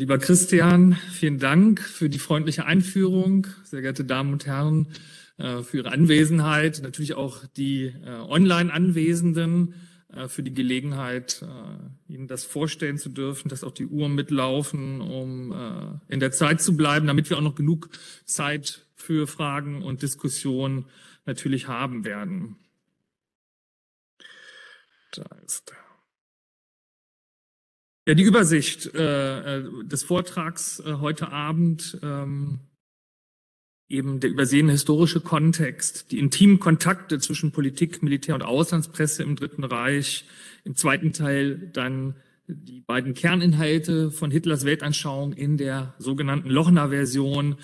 lieber Christian, vielen Dank für die freundliche Einführung. Sehr geehrte Damen und Herren, äh, für Ihre Anwesenheit. Natürlich auch die äh, Online-Anwesenden äh, für die Gelegenheit, Ihnen das vorstellen zu dürfen, dass auch die Uhren mitlaufen, um in der Zeit zu bleiben, damit wir auch noch genug Zeit für Fragen und Diskussionen natürlich haben werden. Da ist er. Ja, die Übersicht äh, des Vortrags äh, heute Abend, ähm, eben der übersehene historische Kontext, die intimen Kontakte zwischen Politik, Militär und Auslandspresse im Dritten Reich, im zweiten Teil dann die beiden Kerninhalte von Hitlers Weltanschauung in der sogenannten Lochner-Version,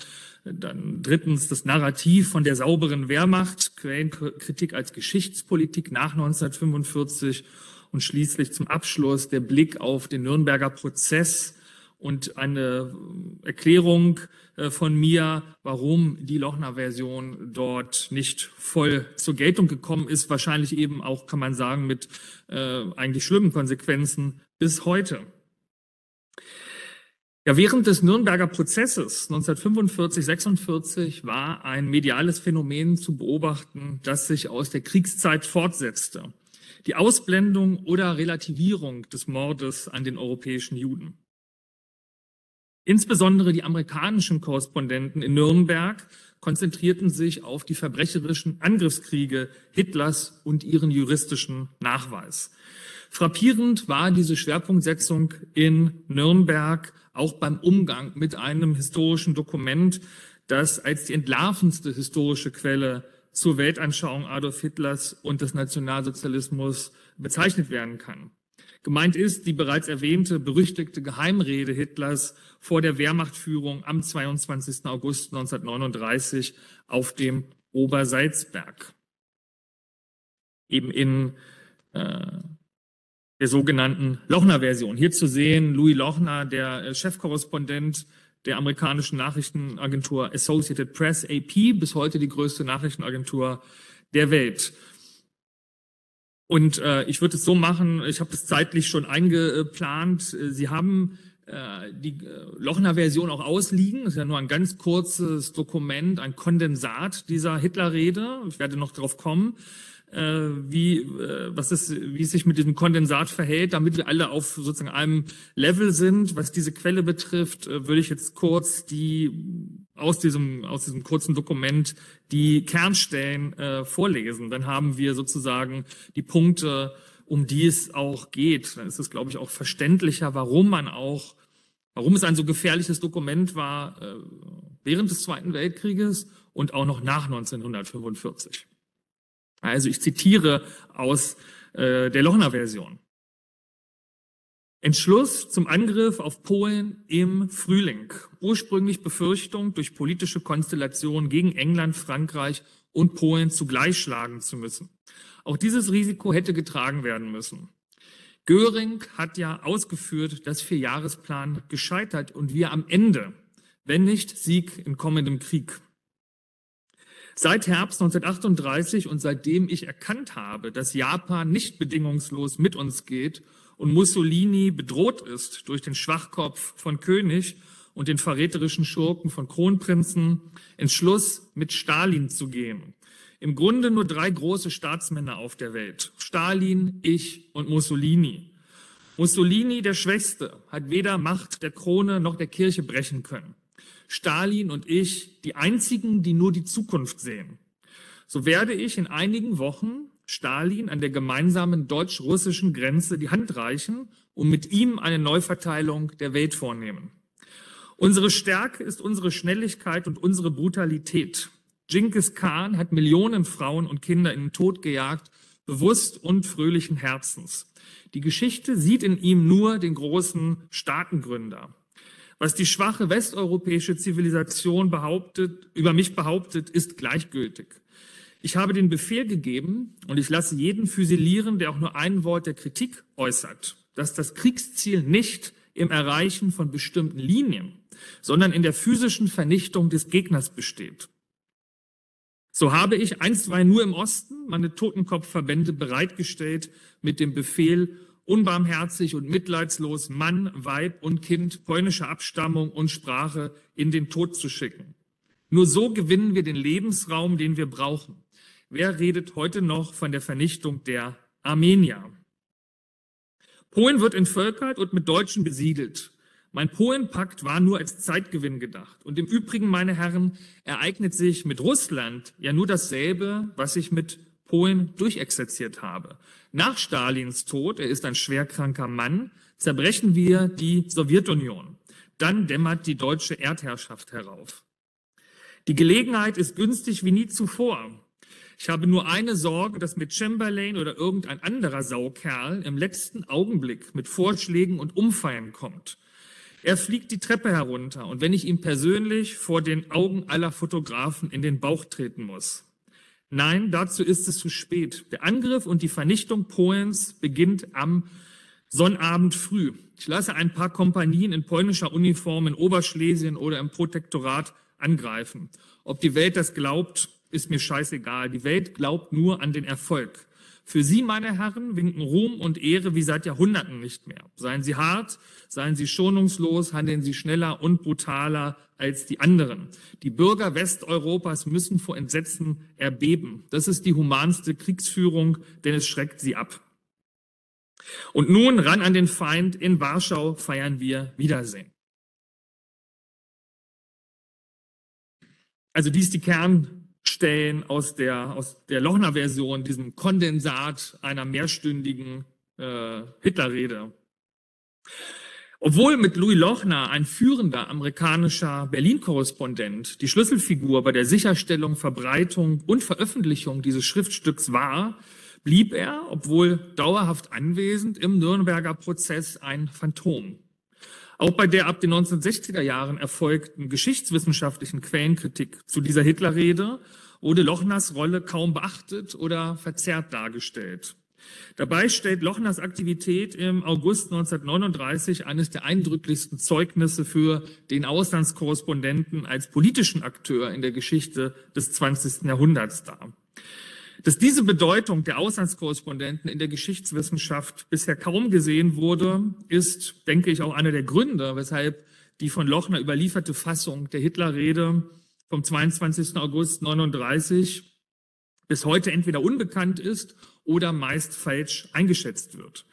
dann drittens das Narrativ von der sauberen Wehrmacht, Quellenkritik als Geschichtspolitik nach 1945 und schließlich zum Abschluss der Blick auf den Nürnberger Prozess und eine Erklärung äh, von mir, warum die Lochner-Version dort nicht voll zur Geltung gekommen ist. Wahrscheinlich eben auch, kann man sagen, mit äh, eigentlich schlimmen Konsequenzen bis heute. Ja, während des Nürnberger Prozesses 1945, 46 war ein mediales Phänomen zu beobachten, das sich aus der Kriegszeit fortsetzte die Ausblendung oder Relativierung des Mordes an den europäischen Juden. Insbesondere die amerikanischen Korrespondenten in Nürnberg konzentrierten sich auf die verbrecherischen Angriffskriege Hitlers und ihren juristischen Nachweis. Frappierend war diese Schwerpunktsetzung in Nürnberg auch beim Umgang mit einem historischen Dokument, das als die entlarvendste historische Quelle zur Weltanschauung Adolf Hitlers und des Nationalsozialismus bezeichnet werden kann. Gemeint ist die bereits erwähnte berüchtigte Geheimrede Hitlers vor der Wehrmachtführung am 22. August 1939 auf dem Obersalzberg. Eben in äh, der sogenannten Lochner-Version. Hier zu sehen Louis Lochner, der äh, Chefkorrespondent der amerikanischen Nachrichtenagentur Associated Press, AP, bis heute die größte Nachrichtenagentur der Welt. Und äh, ich würde es so machen, ich habe es zeitlich schon eingeplant. Sie haben äh, die äh, Lochner-Version auch ausliegen. Das ist ja nur ein ganz kurzes Dokument, ein Kondensat dieser Hitler-Rede. Ich werde noch darauf kommen wie, äh, was ist, wie es sich mit diesem Kondensat verhält, damit wir alle auf sozusagen einem Level sind. Was diese Quelle betrifft, äh, würde ich jetzt kurz die aus diesem, aus diesem kurzen Dokument die Kernstellen äh, vorlesen. Dann haben wir sozusagen die Punkte, um die es auch geht. Dann ist es, glaube ich, auch verständlicher, warum man auch, warum es ein so gefährliches Dokument war äh, während des Zweiten Weltkrieges und auch noch nach 1945. Also ich zitiere aus äh, der Lochner-Version. Entschluss zum Angriff auf Polen im Frühling. Ursprünglich Befürchtung, durch politische Konstellation gegen England, Frankreich und Polen zugleich schlagen zu müssen. Auch dieses Risiko hätte getragen werden müssen. Göring hat ja ausgeführt, dass Vierjahresplan gescheitert und wir am Ende, wenn nicht Sieg in kommendem Krieg. Seit Herbst 1938 und seitdem ich erkannt habe, dass Japan nicht bedingungslos mit uns geht und Mussolini bedroht ist durch den Schwachkopf von König und den verräterischen Schurken von Kronprinzen, Entschluss, mit Stalin zu gehen. Im Grunde nur drei große Staatsmänner auf der Welt. Stalin, ich und Mussolini. Mussolini, der Schwächste, hat weder Macht der Krone noch der Kirche brechen können. Stalin und ich die einzigen, die nur die Zukunft sehen. So werde ich in einigen Wochen Stalin an der gemeinsamen deutsch-russischen Grenze die Hand reichen und mit ihm eine Neuverteilung der Welt vornehmen. Unsere Stärke ist unsere Schnelligkeit und unsere Brutalität. Genghis Khan hat Millionen Frauen und Kinder in den Tod gejagt, bewusst und fröhlichen Herzens. Die Geschichte sieht in ihm nur den großen Staatengründer. Was die schwache westeuropäische Zivilisation behauptet, über mich behauptet, ist gleichgültig. Ich habe den Befehl gegeben und ich lasse jeden füsilieren, der auch nur ein Wort der Kritik äußert, dass das Kriegsziel nicht im Erreichen von bestimmten Linien, sondern in der physischen Vernichtung des Gegners besteht. So habe ich einstweilen nur im Osten meine Totenkopfverbände bereitgestellt mit dem Befehl unbarmherzig und mitleidslos Mann, Weib und Kind polnischer Abstammung und Sprache in den Tod zu schicken. Nur so gewinnen wir den Lebensraum, den wir brauchen. Wer redet heute noch von der Vernichtung der Armenier? Polen wird entvölkert und mit Deutschen besiedelt. Mein Polenpakt war nur als Zeitgewinn gedacht. Und im Übrigen, meine Herren, ereignet sich mit Russland ja nur dasselbe, was sich mit Polen durchexerziert habe. Nach Stalins Tod, er ist ein schwerkranker Mann, zerbrechen wir die Sowjetunion. Dann dämmert die deutsche Erdherrschaft herauf. Die Gelegenheit ist günstig wie nie zuvor. Ich habe nur eine Sorge, dass mit Chamberlain oder irgendein anderer Saukerl im letzten Augenblick mit Vorschlägen und Umfeiern kommt. Er fliegt die Treppe herunter und wenn ich ihm persönlich vor den Augen aller Fotografen in den Bauch treten muss. Nein, dazu ist es zu spät. Der Angriff und die Vernichtung Polens beginnt am Sonnabend früh. Ich lasse ein paar Kompanien in polnischer Uniform in Oberschlesien oder im Protektorat angreifen. Ob die Welt das glaubt, ist mir scheißegal. Die Welt glaubt nur an den Erfolg. Für Sie, meine Herren, winken Ruhm und Ehre wie seit Jahrhunderten nicht mehr. Seien Sie hart, seien Sie schonungslos, handeln Sie schneller und brutaler als die anderen. Die Bürger Westeuropas müssen vor Entsetzen erbeben. Das ist die humanste Kriegsführung, denn es schreckt sie ab. Und nun ran an den Feind. In Warschau feiern wir Wiedersehen. Also dies die Kernstellen aus der, aus der Lochner-Version, diesem Kondensat einer mehrstündigen äh, Hitlerrede. Obwohl mit Louis Lochner ein führender amerikanischer Berlin-Korrespondent die Schlüsselfigur bei der Sicherstellung, Verbreitung und Veröffentlichung dieses Schriftstücks war, blieb er, obwohl dauerhaft anwesend, im Nürnberger Prozess ein Phantom. Auch bei der ab den 1960er Jahren erfolgten geschichtswissenschaftlichen Quellenkritik zu dieser Hitlerrede wurde Lochners Rolle kaum beachtet oder verzerrt dargestellt. Dabei stellt Lochners Aktivität im August 1939 eines der eindrücklichsten Zeugnisse für den Auslandskorrespondenten als politischen Akteur in der Geschichte des 20. Jahrhunderts dar. Dass diese Bedeutung der Auslandskorrespondenten in der Geschichtswissenschaft bisher kaum gesehen wurde, ist, denke ich, auch einer der Gründe, weshalb die von Lochner überlieferte Fassung der Hitlerrede vom 22. August 39 bis heute entweder unbekannt ist oder meist falsch eingeschätzt wird.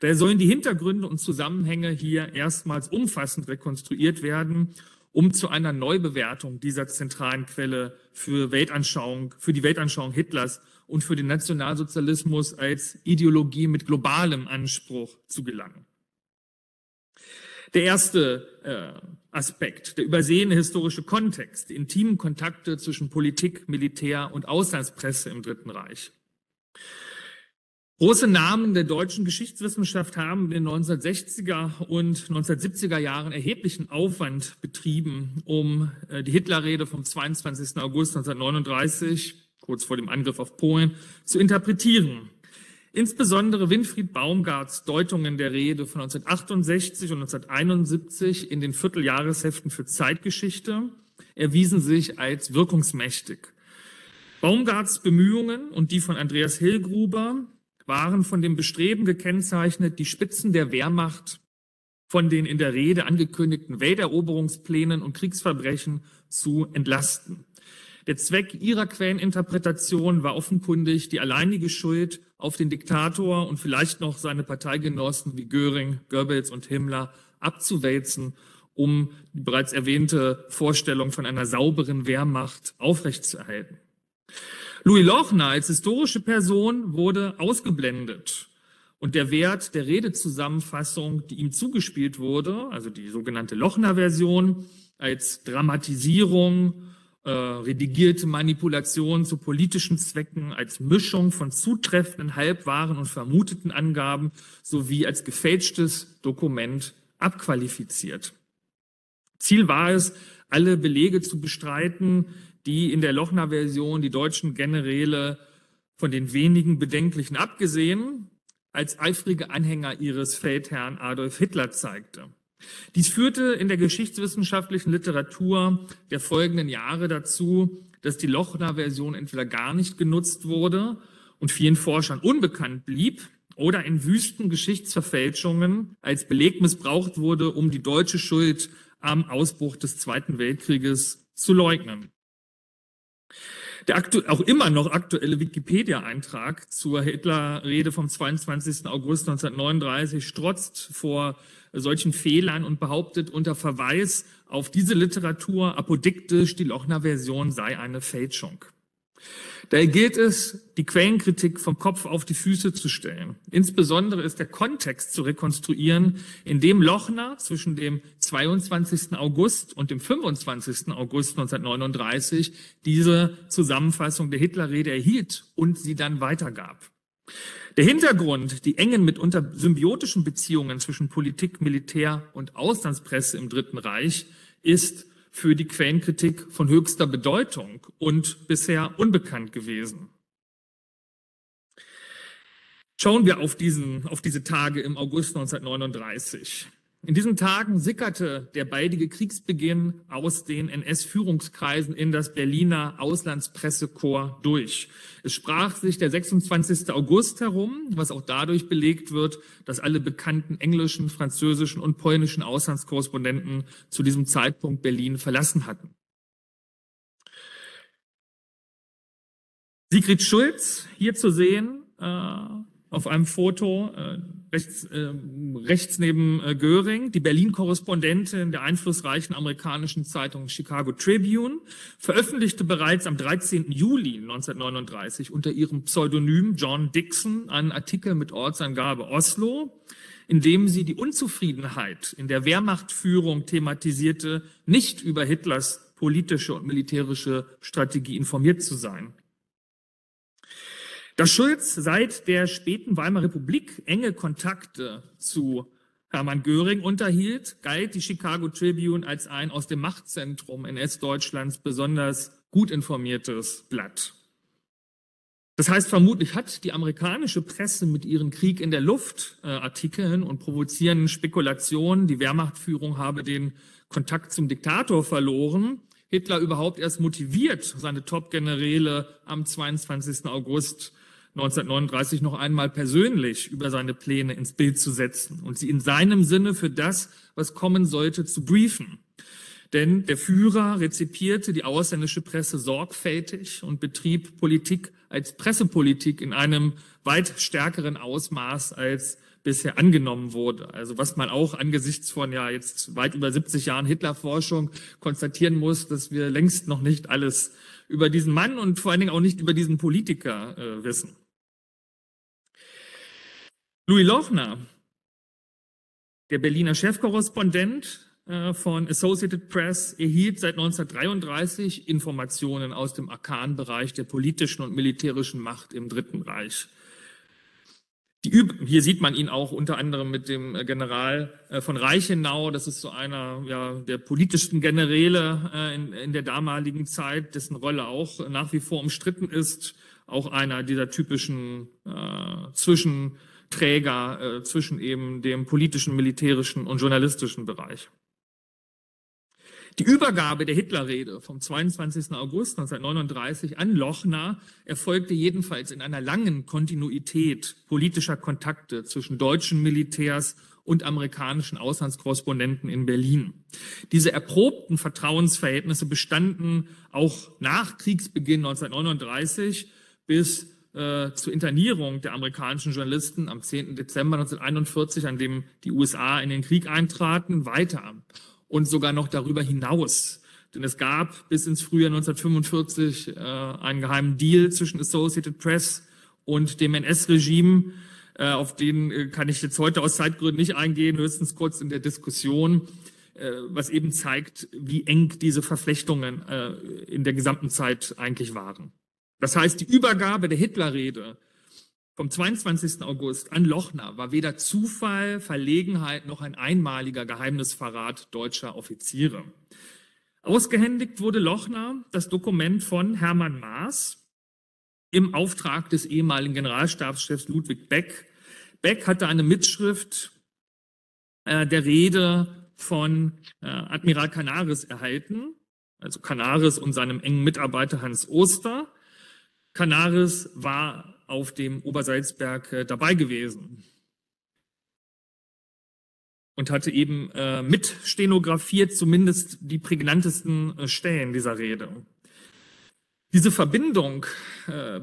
Daher sollen die Hintergründe und Zusammenhänge hier erstmals umfassend rekonstruiert werden, um zu einer Neubewertung dieser zentralen Quelle für Weltanschauung, für die Weltanschauung Hitlers und für den Nationalsozialismus als Ideologie mit globalem Anspruch zu gelangen. Der erste äh, Aspekt, der übersehene historische Kontext, die intimen Kontakte zwischen Politik, Militär und Auslandspresse im Dritten Reich. Große Namen der deutschen Geschichtswissenschaft haben in den 1960er und 1970er Jahren erheblichen Aufwand betrieben, um äh, die Hitlerrede vom 22. August 1939 kurz vor dem Angriff auf Polen, zu interpretieren. Insbesondere Winfried Baumgarts Deutungen der Rede von 1968 und 1971 in den Vierteljahresheften für Zeitgeschichte erwiesen sich als wirkungsmächtig. Baumgarts Bemühungen und die von Andreas Hillgruber waren von dem Bestreben gekennzeichnet, die Spitzen der Wehrmacht von den in der Rede angekündigten Welteroberungsplänen und Kriegsverbrechen zu entlasten. Der Zweck ihrer Quelleninterpretation war offenkundig, die alleinige Schuld auf den Diktator und vielleicht noch seine Parteigenossen wie Göring, Goebbels und Himmler abzuwälzen, um die bereits erwähnte Vorstellung von einer sauberen Wehrmacht aufrechtzuerhalten. Louis Lochner als historische Person wurde ausgeblendet und der Wert der Redezusammenfassung, die ihm zugespielt wurde, also die sogenannte Lochner-Version, als Dramatisierung äh, redigierte Manipulation zu politischen Zwecken als Mischung von zutreffenden, halbwahren und vermuteten Angaben sowie als gefälschtes Dokument abqualifiziert. Ziel war es, alle Belege zu bestreiten, die in der Lochner-Version die deutschen Generäle von den wenigen Bedenklichen abgesehen als eifrige Anhänger ihres Feldherrn Adolf Hitler zeigte. Dies führte in der geschichtswissenschaftlichen Literatur der folgenden Jahre dazu, dass die Lochner-Version entweder gar nicht genutzt wurde und vielen Forschern unbekannt blieb oder in wüsten Geschichtsverfälschungen als Beleg missbraucht wurde, um die deutsche Schuld am Ausbruch des Zweiten Weltkrieges zu leugnen. Der auch immer noch aktuelle Wikipedia-Eintrag zur Hitler-Rede vom 22. August 1939 strotzt vor solchen Fehlern und behauptet unter Verweis auf diese Literatur apodiktisch, die Lochner-Version sei eine Fälschung. Daher gilt es, die Quellenkritik vom Kopf auf die Füße zu stellen. Insbesondere ist der Kontext zu rekonstruieren, in dem Lochner zwischen dem 22. August und dem 25. August 1939 diese Zusammenfassung der Hitlerrede erhielt und sie dann weitergab. Der Hintergrund, die engen, mitunter symbiotischen Beziehungen zwischen Politik, Militär und Auslandspresse im Dritten Reich ist für die Quellenkritik von höchster Bedeutung und bisher unbekannt gewesen. Schauen wir auf, diesen, auf diese Tage im August 1939. In diesen Tagen sickerte der baldige Kriegsbeginn aus den NS-Führungskreisen in das Berliner Auslandspressekorps durch. Es sprach sich der 26. August herum, was auch dadurch belegt wird, dass alle bekannten englischen, französischen und polnischen Auslandskorrespondenten zu diesem Zeitpunkt Berlin verlassen hatten. Sigrid Schulz, hier zu sehen, äh, auf einem Foto, äh, rechts, äh, rechts neben äh, Göring, die Berlin-Korrespondentin der einflussreichen amerikanischen Zeitung Chicago Tribune, veröffentlichte bereits am 13. Juli 1939 unter ihrem Pseudonym John Dixon einen Artikel mit Ortsangabe Oslo, in dem sie die Unzufriedenheit in der Wehrmachtführung thematisierte, nicht über Hitlers politische und militärische Strategie informiert zu sein. Dass Schulz seit der späten Weimarer Republik enge Kontakte zu Hermann Göring unterhielt, galt die Chicago Tribune als ein aus dem Machtzentrum NS-Deutschlands besonders gut informiertes Blatt. Das heißt, vermutlich hat die amerikanische Presse mit ihren Krieg in der Luft äh, Artikeln und provozierenden Spekulationen, die Wehrmachtführung habe den Kontakt zum Diktator verloren, Hitler überhaupt erst motiviert, seine Top-Generäle am 22. August 1939 noch einmal persönlich über seine Pläne ins Bild zu setzen und sie in seinem Sinne für das, was kommen sollte, zu briefen. Denn der Führer rezipierte die ausländische Presse sorgfältig und betrieb Politik als Pressepolitik in einem weit stärkeren Ausmaß als bisher angenommen wurde. Also was man auch angesichts von ja jetzt weit über 70 Jahren Hitlerforschung konstatieren muss, dass wir längst noch nicht alles über diesen Mann und vor allen Dingen auch nicht über diesen Politiker äh, wissen. Louis Lochner, der Berliner Chefkorrespondent äh, von Associated Press, erhielt seit 1933 Informationen aus dem Arkanbereich der politischen und militärischen Macht im Dritten Reich. Hier sieht man ihn auch unter anderem mit dem äh, General äh, von Reichenau. Das ist so einer ja, der politischsten Generäle in, in der damaligen Zeit, dessen Rolle auch nach wie vor umstritten ist. Auch einer dieser typischen äh, Zwischen Träger äh, zwischen eben dem politischen, militärischen und journalistischen Bereich. Die Übergabe der Hitlerrede vom 22. August 1939 an Lochner erfolgte jedenfalls in einer langen Kontinuität politischer Kontakte zwischen deutschen Militärs und amerikanischen Auslandskorrespondenten in Berlin. Diese erprobten Vertrauensverhältnisse bestanden auch nach Kriegsbeginn 1939 bis äh, zur Internierung der amerikanischen Journalisten am 10. Dezember 1941, an dem die USA in den Krieg eintraten, weiter und sogar noch darüber hinaus. Denn es gab bis ins Frühjahr 1945 äh, einen geheimen Deal zwischen Associated Press und dem NS-Regime. Äh, auf den äh, kann ich jetzt heute aus Zeitgründen nicht eingehen, höchstens kurz in der Diskussion, äh, was eben zeigt, wie eng diese Verflechtungen äh, in der gesamten Zeit eigentlich waren. Das heißt, die Übergabe der Hitlerrede vom 22. August an Lochner war weder Zufall, Verlegenheit noch ein einmaliger Geheimnisverrat deutscher Offiziere. Ausgehändigt wurde Lochner das Dokument von Hermann Maas im Auftrag des ehemaligen Generalstabschefs Ludwig Beck. Beck hatte eine Mitschrift äh, der Rede von äh, Admiral Canaris erhalten, also Canaris und seinem engen Mitarbeiter Hans Oster. Canaris war auf dem Obersalzberg äh, dabei gewesen und hatte eben äh, mit stenografiert zumindest die prägnantesten äh, Stellen dieser Rede. Diese Verbindung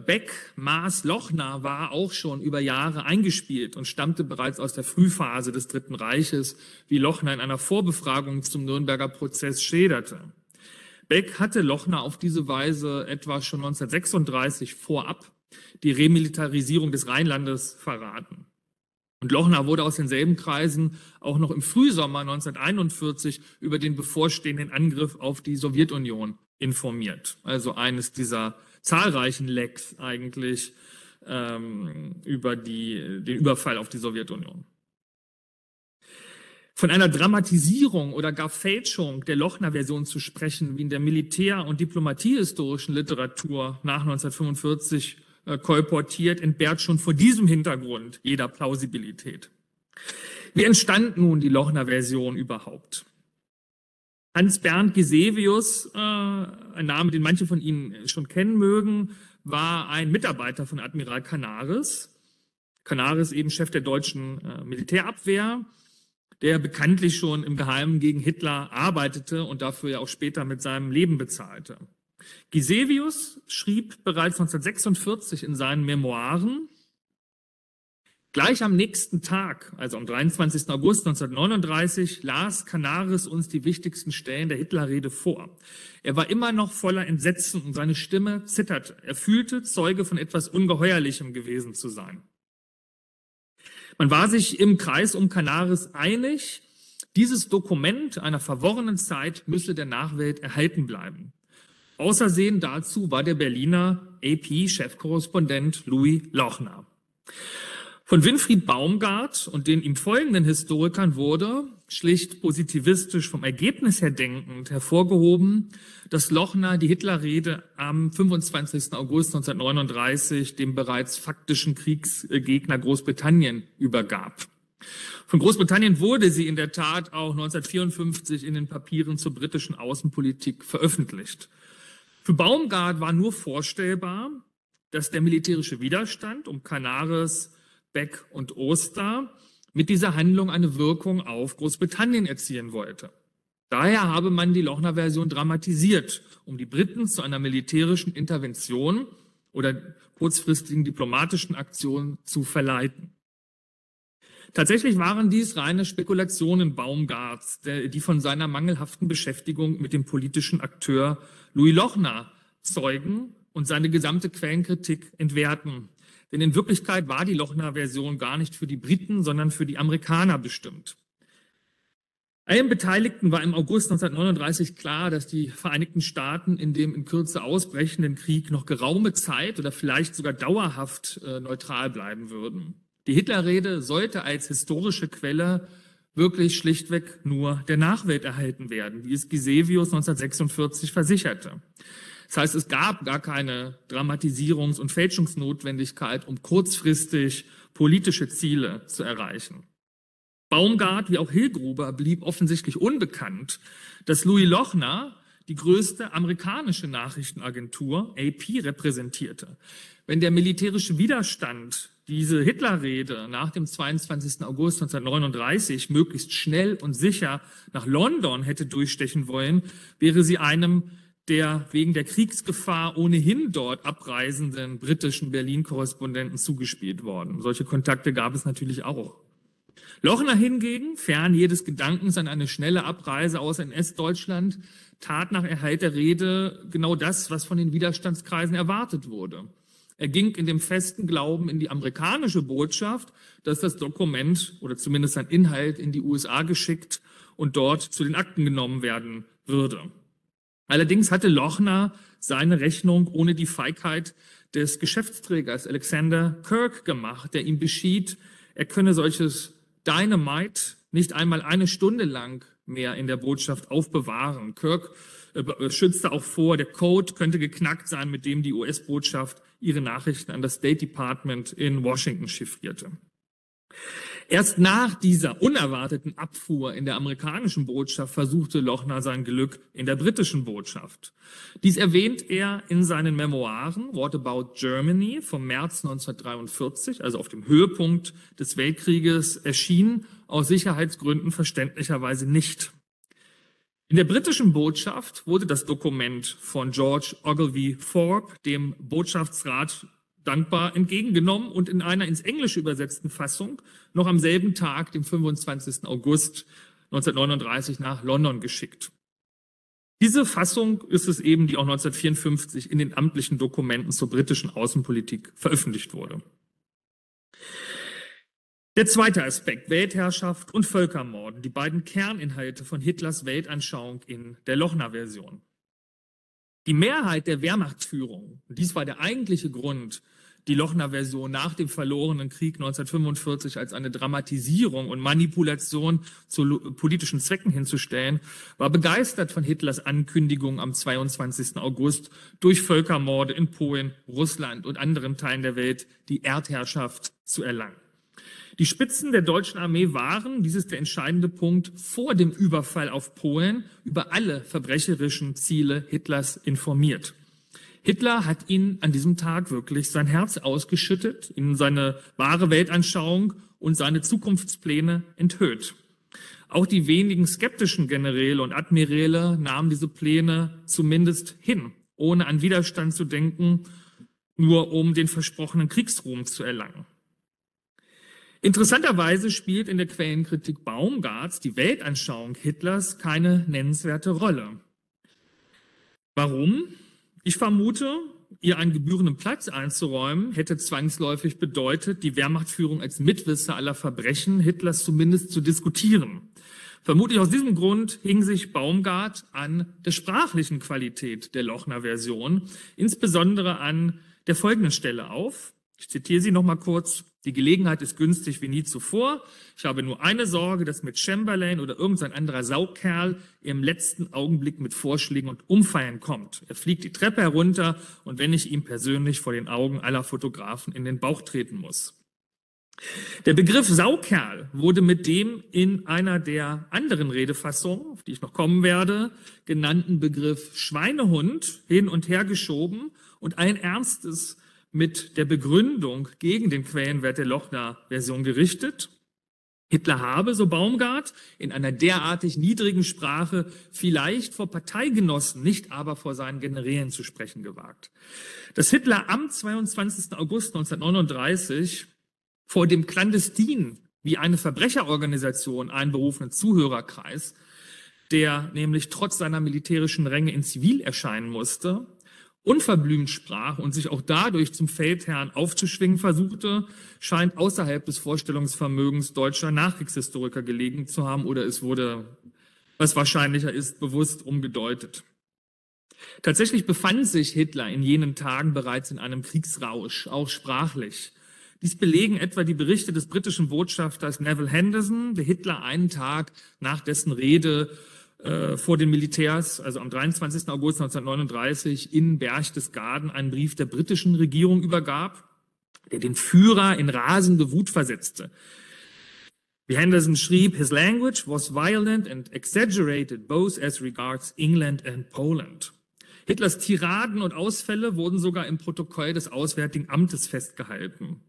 Beck, Maas, Lochner war auch schon über Jahre eingespielt und stammte bereits aus der Frühphase des Dritten Reiches, wie Lochner in einer Vorbefragung zum Nürnberger Prozess schilderte. Beck hatte Lochner auf diese Weise etwa schon 1936 vorab die Remilitarisierung des Rheinlandes verraten. Und Lochner wurde aus denselben Kreisen auch noch im Frühsommer 1941 über den bevorstehenden Angriff auf die Sowjetunion informiert. Also eines dieser zahlreichen Lecks eigentlich ähm, über die, den Überfall auf die Sowjetunion. Von einer Dramatisierung oder gar Fälschung der Lochner-Version zu sprechen, wie in der Militär- und Diplomatiehistorischen Literatur nach 1945 äh, kolportiert, entbehrt schon vor diesem Hintergrund jeder Plausibilität. Wie entstand nun die Lochner-Version überhaupt? Hans-Bernd Gisevius, äh, ein Name, den manche von Ihnen schon kennen mögen, war ein Mitarbeiter von Admiral Canaris. Canaris eben Chef der deutschen äh, Militärabwehr, der bekanntlich schon im Geheimen gegen Hitler arbeitete und dafür ja auch später mit seinem Leben bezahlte. Gisevius schrieb bereits 1946 in seinen Memoiren, Gleich am nächsten Tag, also am 23. August 1939, las Canaris uns die wichtigsten Stellen der Hitlerrede vor. Er war immer noch voller Entsetzen und seine Stimme zitterte. Er fühlte, Zeuge von etwas Ungeheuerlichem gewesen zu sein. Man war sich im Kreis um Canaris einig, dieses Dokument einer verworrenen Zeit müsse der Nachwelt erhalten bleiben. Außersehen dazu war der Berliner AP-Chefkorrespondent Louis Lochner. Von Winfried Baumgart und den ihm folgenden Historikern wurde, schlicht positivistisch vom Ergebnis her denkend, hervorgehoben, dass Lochner die Hitlerrede am 25. August 1939 dem bereits faktischen Kriegsgegner Großbritannien übergab. Von Großbritannien wurde sie in der Tat auch 1954 in den Papieren zur britischen Außenpolitik veröffentlicht. Für Baumgart war nur vorstellbar, dass der militärische Widerstand um Canaris Beck und Oster mit dieser Handlung eine Wirkung auf Großbritannien erzielen wollte. Daher habe man die Lochner-Version dramatisiert, um die Briten zu einer militärischen Intervention oder kurzfristigen diplomatischen Aktion zu verleiten. Tatsächlich waren dies reine Spekulationen Baumgarts, die von seiner mangelhaften Beschäftigung mit dem politischen Akteur Louis Lochner zeugen und seine gesamte Quellenkritik entwerten. Denn in Wirklichkeit war die Lochner-Version gar nicht für die Briten, sondern für die Amerikaner bestimmt. Allen Beteiligten war im August 1939 klar, dass die Vereinigten Staaten in dem in Kürze ausbrechenden Krieg noch geraume Zeit oder vielleicht sogar dauerhaft äh, neutral bleiben würden. Die Hitlerrede sollte als historische Quelle wirklich schlichtweg nur der Nachwelt erhalten werden, wie es Gisevius 1946 versicherte. Das heißt, es gab gar keine Dramatisierungs- und Fälschungsnotwendigkeit, um kurzfristig politische Ziele zu erreichen. Baumgart wie auch Hillgruber blieb offensichtlich unbekannt, dass Louis Lochner die größte amerikanische Nachrichtenagentur AP repräsentierte. Wenn der militärische Widerstand diese Hitlerrede nach dem 22. August 1939 möglichst schnell und sicher nach London hätte durchstechen wollen, wäre sie einem der wegen der Kriegsgefahr ohnehin dort abreisenden britischen Berlin-Korrespondenten zugespielt worden. Solche Kontakte gab es natürlich auch. Lochner hingegen, fern jedes Gedankens an eine schnelle Abreise aus NS-Deutschland, tat nach Erhalt der Rede genau das, was von den Widerstandskreisen erwartet wurde. Er ging in dem festen Glauben in die amerikanische Botschaft, dass das Dokument oder zumindest sein Inhalt in die USA geschickt und dort zu den Akten genommen werden würde. Allerdings hatte Lochner seine Rechnung ohne die Feigheit des Geschäftsträgers Alexander Kirk gemacht, der ihm beschied, er könne solches Dynamite nicht einmal eine Stunde lang mehr in der Botschaft aufbewahren. Kirk äh, schützte auch vor, der Code könnte geknackt sein, mit dem die US-Botschaft ihre Nachrichten an das State Department in Washington chiffrierte. Erst nach dieser unerwarteten Abfuhr in der amerikanischen Botschaft versuchte Lochner sein Glück in der britischen Botschaft. Dies erwähnt er in seinen Memoiren What About Germany vom März 1943, also auf dem Höhepunkt des Weltkrieges, erschienen aus Sicherheitsgründen verständlicherweise nicht. In der britischen Botschaft wurde das Dokument von George Ogilvy Thorpe, dem Botschaftsrat dankbar entgegengenommen und in einer ins Englische übersetzten Fassung noch am selben Tag, dem 25. August 1939, nach London geschickt. Diese Fassung ist es eben, die auch 1954 in den amtlichen Dokumenten zur britischen Außenpolitik veröffentlicht wurde. Der zweite Aspekt, Weltherrschaft und Völkermorden, die beiden Kerninhalte von Hitlers Weltanschauung in der Lochner-Version. Die Mehrheit der Wehrmachtsführung, und dies war der eigentliche Grund, die Lochner-Version nach dem verlorenen Krieg 1945 als eine Dramatisierung und Manipulation zu politischen Zwecken hinzustellen, war begeistert von Hitlers Ankündigung am 22. August durch Völkermorde in Polen, Russland und anderen Teilen der Welt die Erdherrschaft zu erlangen. Die Spitzen der deutschen Armee waren, dies ist der entscheidende Punkt, vor dem Überfall auf Polen über alle verbrecherischen Ziele Hitlers informiert. Hitler hat ihn an diesem Tag wirklich sein Herz ausgeschüttet, in seine wahre Weltanschauung und seine Zukunftspläne enthüllt. Auch die wenigen skeptischen Generäle und Admiräle nahmen diese Pläne zumindest hin, ohne an Widerstand zu denken, nur um den versprochenen Kriegsruhm zu erlangen. Interessanterweise spielt in der Quellenkritik Baumgarts die Weltanschauung Hitlers keine nennenswerte Rolle. Warum? Ich vermute, ihr einen gebührenden Platz einzuräumen, hätte zwangsläufig bedeutet, die Wehrmachtführung als Mitwisser aller Verbrechen Hitlers zumindest zu diskutieren. Vermutlich aus diesem Grund hing sich Baumgart an der sprachlichen Qualität der Lochner Version, insbesondere an der folgenden Stelle auf. Ich zitiere sie nochmal kurz. Die Gelegenheit ist günstig wie nie zuvor. Ich habe nur eine Sorge, dass mit Chamberlain oder irgendein anderer Saukerl im letzten Augenblick mit Vorschlägen und Umfeiern kommt. Er fliegt die Treppe herunter und wenn ich ihm persönlich vor den Augen aller Fotografen in den Bauch treten muss. Der Begriff Saukerl wurde mit dem in einer der anderen Redefassungen, auf die ich noch kommen werde, genannten Begriff Schweinehund hin und her geschoben und ein ernstes mit der Begründung gegen den Quellenwert der Lochner-Version gerichtet. Hitler habe, so Baumgart, in einer derartig niedrigen Sprache vielleicht vor Parteigenossen, nicht aber vor seinen Generälen zu sprechen gewagt. Dass Hitler am 22. August 1939 vor dem clandestinen, wie eine Verbrecherorganisation einberufenen Zuhörerkreis, der nämlich trotz seiner militärischen Ränge in Zivil erscheinen musste, unverblümt sprach und sich auch dadurch zum Feldherrn aufzuschwingen versuchte, scheint außerhalb des Vorstellungsvermögens deutscher Nachkriegshistoriker gelegen zu haben oder es wurde, was wahrscheinlicher ist, bewusst umgedeutet. Tatsächlich befand sich Hitler in jenen Tagen bereits in einem Kriegsrausch, auch sprachlich. Dies belegen etwa die Berichte des britischen Botschafters Neville Henderson, der Hitler einen Tag nach dessen Rede äh, vor den Militärs, also am 23. August 1939 in Berchtesgaden einen Brief der britischen Regierung übergab, der den Führer in rasende Wut versetzte. Wie Henderson schrieb, his language was violent and exaggerated both as regards England and Poland. Hitlers Tiraden und Ausfälle wurden sogar im Protokoll des Auswärtigen Amtes festgehalten.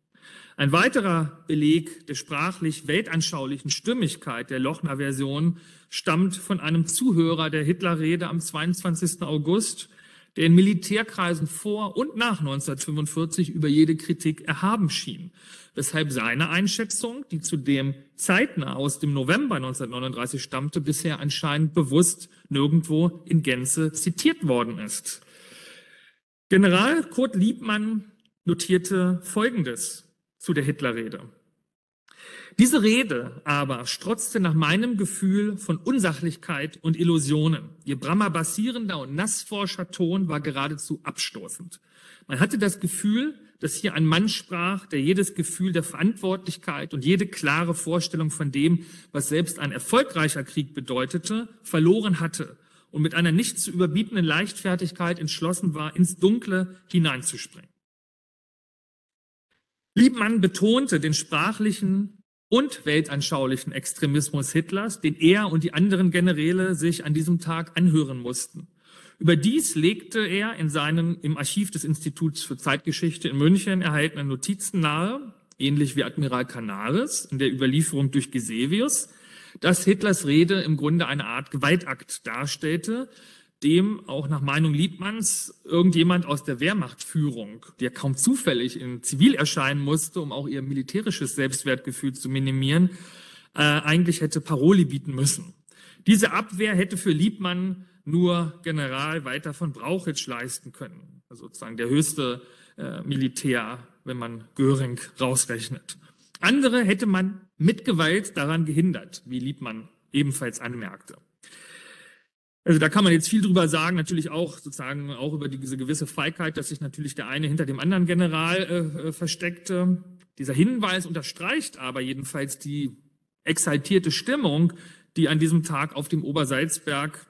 Ein weiterer Beleg der sprachlich weltanschaulichen Stimmigkeit der Lochner-Version stammt von einem Zuhörer der Hitlerrede am 22. August, der in Militärkreisen vor und nach 1945 über jede Kritik erhaben schien, weshalb seine Einschätzung, die zudem zeitnah aus dem November 1939 stammte, bisher anscheinend bewusst nirgendwo in Gänze zitiert worden ist. General Kurt Liebmann notierte Folgendes zu der Hitlerrede. Diese Rede aber strotzte nach meinem Gefühl von Unsachlichkeit und Illusionen. Ihr brammerbassierender und nassforscher Ton war geradezu abstoßend. Man hatte das Gefühl, dass hier ein Mann sprach, der jedes Gefühl der Verantwortlichkeit und jede klare Vorstellung von dem, was selbst ein erfolgreicher Krieg bedeutete, verloren hatte und mit einer nicht zu überbietenden Leichtfertigkeit entschlossen war, ins Dunkle hineinzuspringen. Liebmann betonte den sprachlichen und weltanschaulichen Extremismus Hitlers, den er und die anderen Generäle sich an diesem Tag anhören mussten. Überdies legte er in seinen im Archiv des Instituts für Zeitgeschichte in München erhaltenen Notizen nahe, ähnlich wie Admiral Canaris in der Überlieferung durch Gisevius, dass Hitlers Rede im Grunde eine Art Gewaltakt darstellte, dem auch nach Meinung Liebmanns irgendjemand aus der Wehrmachtführung, der kaum zufällig in Zivil erscheinen musste, um auch ihr militärisches Selbstwertgefühl zu minimieren, äh, eigentlich hätte Paroli bieten müssen. Diese Abwehr hätte für Liebmann nur General Walter von Brauchitsch leisten können, also sozusagen der höchste äh, Militär, wenn man Göring rausrechnet. Andere hätte man mit Gewalt daran gehindert, wie Liebmann ebenfalls anmerkte. Also da kann man jetzt viel drüber sagen, natürlich auch sozusagen auch über diese gewisse Feigheit, dass sich natürlich der eine hinter dem anderen General äh, äh, versteckte. Dieser Hinweis unterstreicht aber jedenfalls die exaltierte Stimmung, die an diesem Tag auf dem Obersalzberg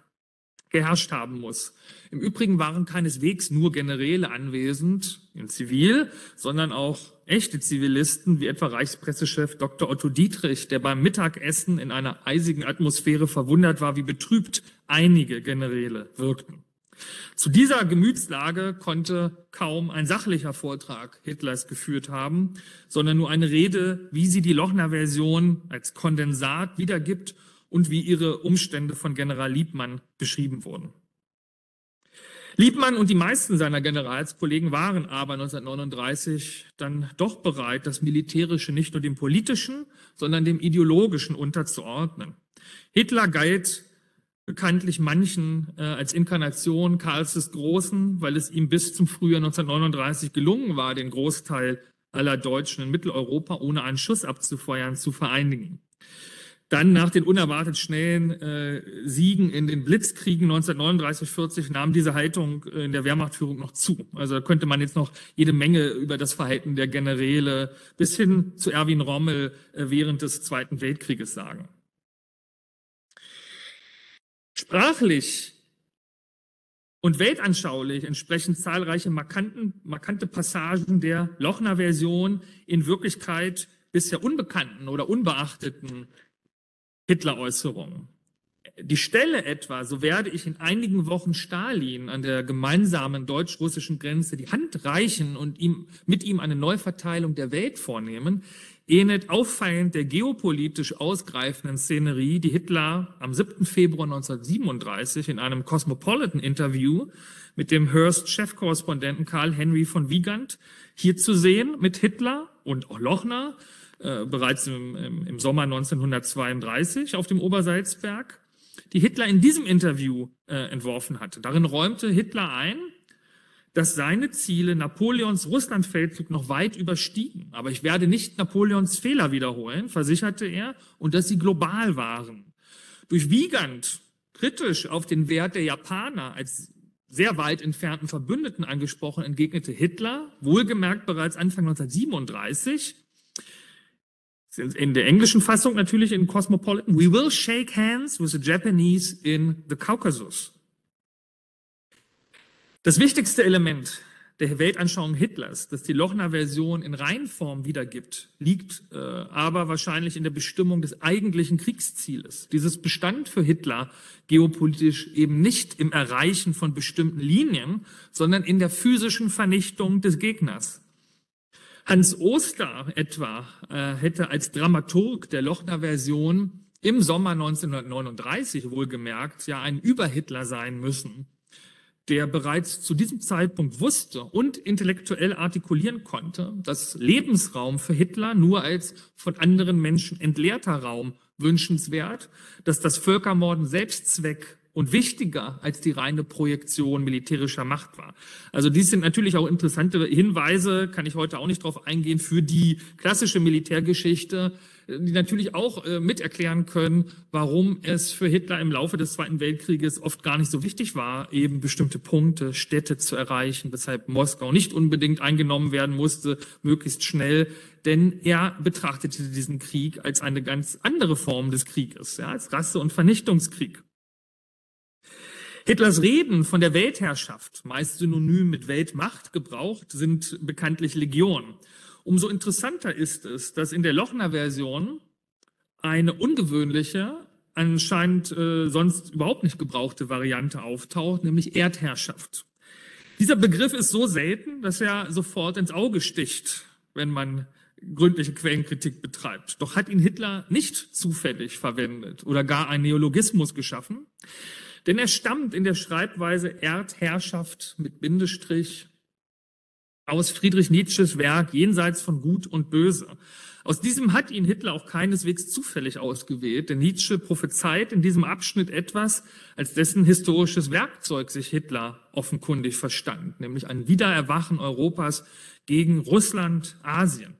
geherrscht haben muss. Im Übrigen waren keineswegs nur Generäle anwesend in Zivil, sondern auch echte Zivilisten, wie etwa Reichspressechef Dr. Otto Dietrich, der beim Mittagessen in einer eisigen Atmosphäre verwundert war, wie betrübt einige Generäle wirkten. Zu dieser Gemütslage konnte kaum ein sachlicher Vortrag Hitlers geführt haben, sondern nur eine Rede, wie sie die Lochner-Version als Kondensat wiedergibt und wie ihre Umstände von General Liebmann beschrieben wurden. Liebmann und die meisten seiner Generalskollegen waren aber 1939 dann doch bereit, das Militärische nicht nur dem politischen, sondern dem ideologischen unterzuordnen. Hitler galt bekanntlich manchen äh, als Inkarnation Karls des Großen, weil es ihm bis zum Frühjahr 1939 gelungen war, den Großteil aller Deutschen in Mitteleuropa ohne einen Schuss abzufeuern zu vereinigen. Dann nach den unerwartet schnellen äh, Siegen in den Blitzkriegen 1939, 40 nahm diese Haltung äh, in der Wehrmachtführung noch zu. Also da könnte man jetzt noch jede Menge über das Verhalten der Generäle bis hin zu Erwin Rommel äh, während des Zweiten Weltkrieges sagen. Sprachlich und weltanschaulich entsprechen zahlreiche markanten, markante Passagen der Lochner-Version in Wirklichkeit bisher unbekannten oder unbeachteten Hitler-Äußerungen. Die Stelle etwa, so werde ich in einigen Wochen Stalin an der gemeinsamen deutsch-russischen Grenze die Hand reichen und ihm, mit ihm eine Neuverteilung der Welt vornehmen, ähnelt auffallend der geopolitisch ausgreifenden Szenerie, die Hitler am 7. Februar 1937 in einem Cosmopolitan-Interview mit dem Hearst-Chefkorrespondenten Karl Henry von Wiegand hier zu sehen, mit Hitler und auch Lochner äh, bereits im, im, Sommer 1932 auf dem Obersalzberg, die Hitler in diesem Interview äh, entworfen hatte. Darin räumte Hitler ein, dass seine Ziele Napoleons Russlandfeldzug noch weit überstiegen. Aber ich werde nicht Napoleons Fehler wiederholen, versicherte er, und dass sie global waren. Durch Wiegand kritisch auf den Wert der Japaner als sehr weit entfernten Verbündeten angesprochen, entgegnete Hitler, wohlgemerkt bereits Anfang 1937, in der englischen Fassung natürlich in Cosmopolitan, we will shake hands with the Japanese in the Caucasus. Das wichtigste Element der Weltanschauung Hitlers, das die Lochner-Version in Reinform wiedergibt, liegt äh, aber wahrscheinlich in der Bestimmung des eigentlichen Kriegszieles. Dieses bestand für Hitler geopolitisch eben nicht im Erreichen von bestimmten Linien, sondern in der physischen Vernichtung des Gegners. Hans Oster etwa äh, hätte als Dramaturg der Lochner-Version im Sommer 1939 wohlgemerkt ja ein Überhitler sein müssen, der bereits zu diesem Zeitpunkt wusste und intellektuell artikulieren konnte, dass Lebensraum für Hitler nur als von anderen Menschen entleerter Raum wünschenswert, dass das Völkermorden Selbstzweck und wichtiger als die reine Projektion militärischer Macht war. Also dies sind natürlich auch interessante Hinweise, kann ich heute auch nicht darauf eingehen, für die klassische Militärgeschichte, die natürlich auch äh, mit erklären können, warum es für Hitler im Laufe des Zweiten Weltkrieges oft gar nicht so wichtig war, eben bestimmte Punkte, Städte zu erreichen, weshalb Moskau nicht unbedingt eingenommen werden musste, möglichst schnell, denn er betrachtete diesen Krieg als eine ganz andere Form des Krieges, ja, als Rasse- und Vernichtungskrieg. Hitlers Reden von der Weltherrschaft, meist synonym mit Weltmacht gebraucht, sind bekanntlich Legion. Umso interessanter ist es, dass in der Lochner Version eine ungewöhnliche, anscheinend äh, sonst überhaupt nicht gebrauchte Variante auftaucht, nämlich Erdherrschaft. Dieser Begriff ist so selten, dass er sofort ins Auge sticht, wenn man gründliche Quellenkritik betreibt. Doch hat ihn Hitler nicht zufällig verwendet oder gar einen Neologismus geschaffen, denn er stammt in der Schreibweise Erdherrschaft mit Bindestrich aus Friedrich Nietzsches Werk Jenseits von Gut und Böse. Aus diesem hat ihn Hitler auch keineswegs zufällig ausgewählt, denn Nietzsche prophezeit in diesem Abschnitt etwas, als dessen historisches Werkzeug sich Hitler offenkundig verstand, nämlich ein Wiedererwachen Europas gegen Russland, Asien.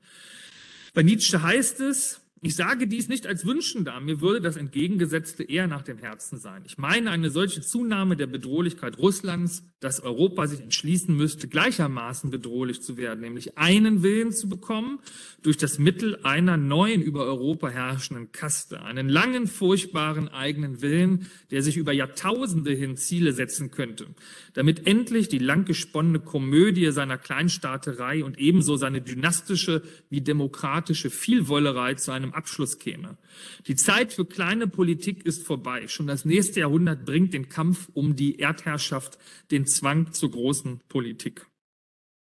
Bei Nietzsche heißt es, ich sage dies nicht als Wünschender, mir würde das Entgegengesetzte eher nach dem Herzen sein. Ich meine eine solche Zunahme der Bedrohlichkeit Russlands, dass Europa sich entschließen müsste, gleichermaßen bedrohlich zu werden, nämlich einen Willen zu bekommen durch das Mittel einer neuen über Europa herrschenden Kaste, einen langen, furchtbaren eigenen Willen, der sich über Jahrtausende hin Ziele setzen könnte, damit endlich die lang gesponnene Komödie seiner Kleinstaaterei und ebenso seine dynastische wie demokratische Vielwollerei zu einem Abschluss käme. Die Zeit für kleine Politik ist vorbei. Schon das nächste Jahrhundert bringt den Kampf um die Erdherrschaft, den Zwang zur großen Politik.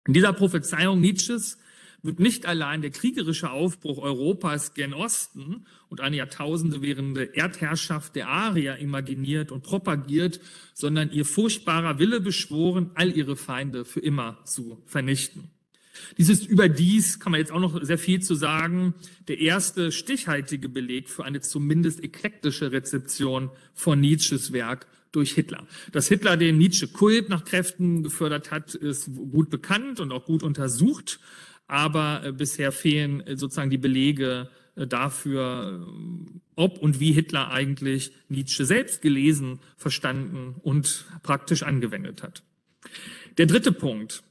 In dieser Prophezeiung Nietzsches wird nicht allein der kriegerische Aufbruch Europas gen Osten und eine Jahrtausende währende Erdherrschaft der Arier imaginiert und propagiert, sondern ihr furchtbarer Wille beschworen, all ihre Feinde für immer zu vernichten. Dies ist überdies, kann man jetzt auch noch sehr viel zu sagen, der erste stichhaltige Beleg für eine zumindest eklektische Rezeption von Nietzsches Werk durch Hitler. Dass Hitler den Nietzsche-Kult nach Kräften gefördert hat, ist gut bekannt und auch gut untersucht, aber äh, bisher fehlen äh, sozusagen die Belege äh, dafür, ob und wie Hitler eigentlich Nietzsche selbst gelesen, verstanden und praktisch angewendet hat. Der dritte Punkt.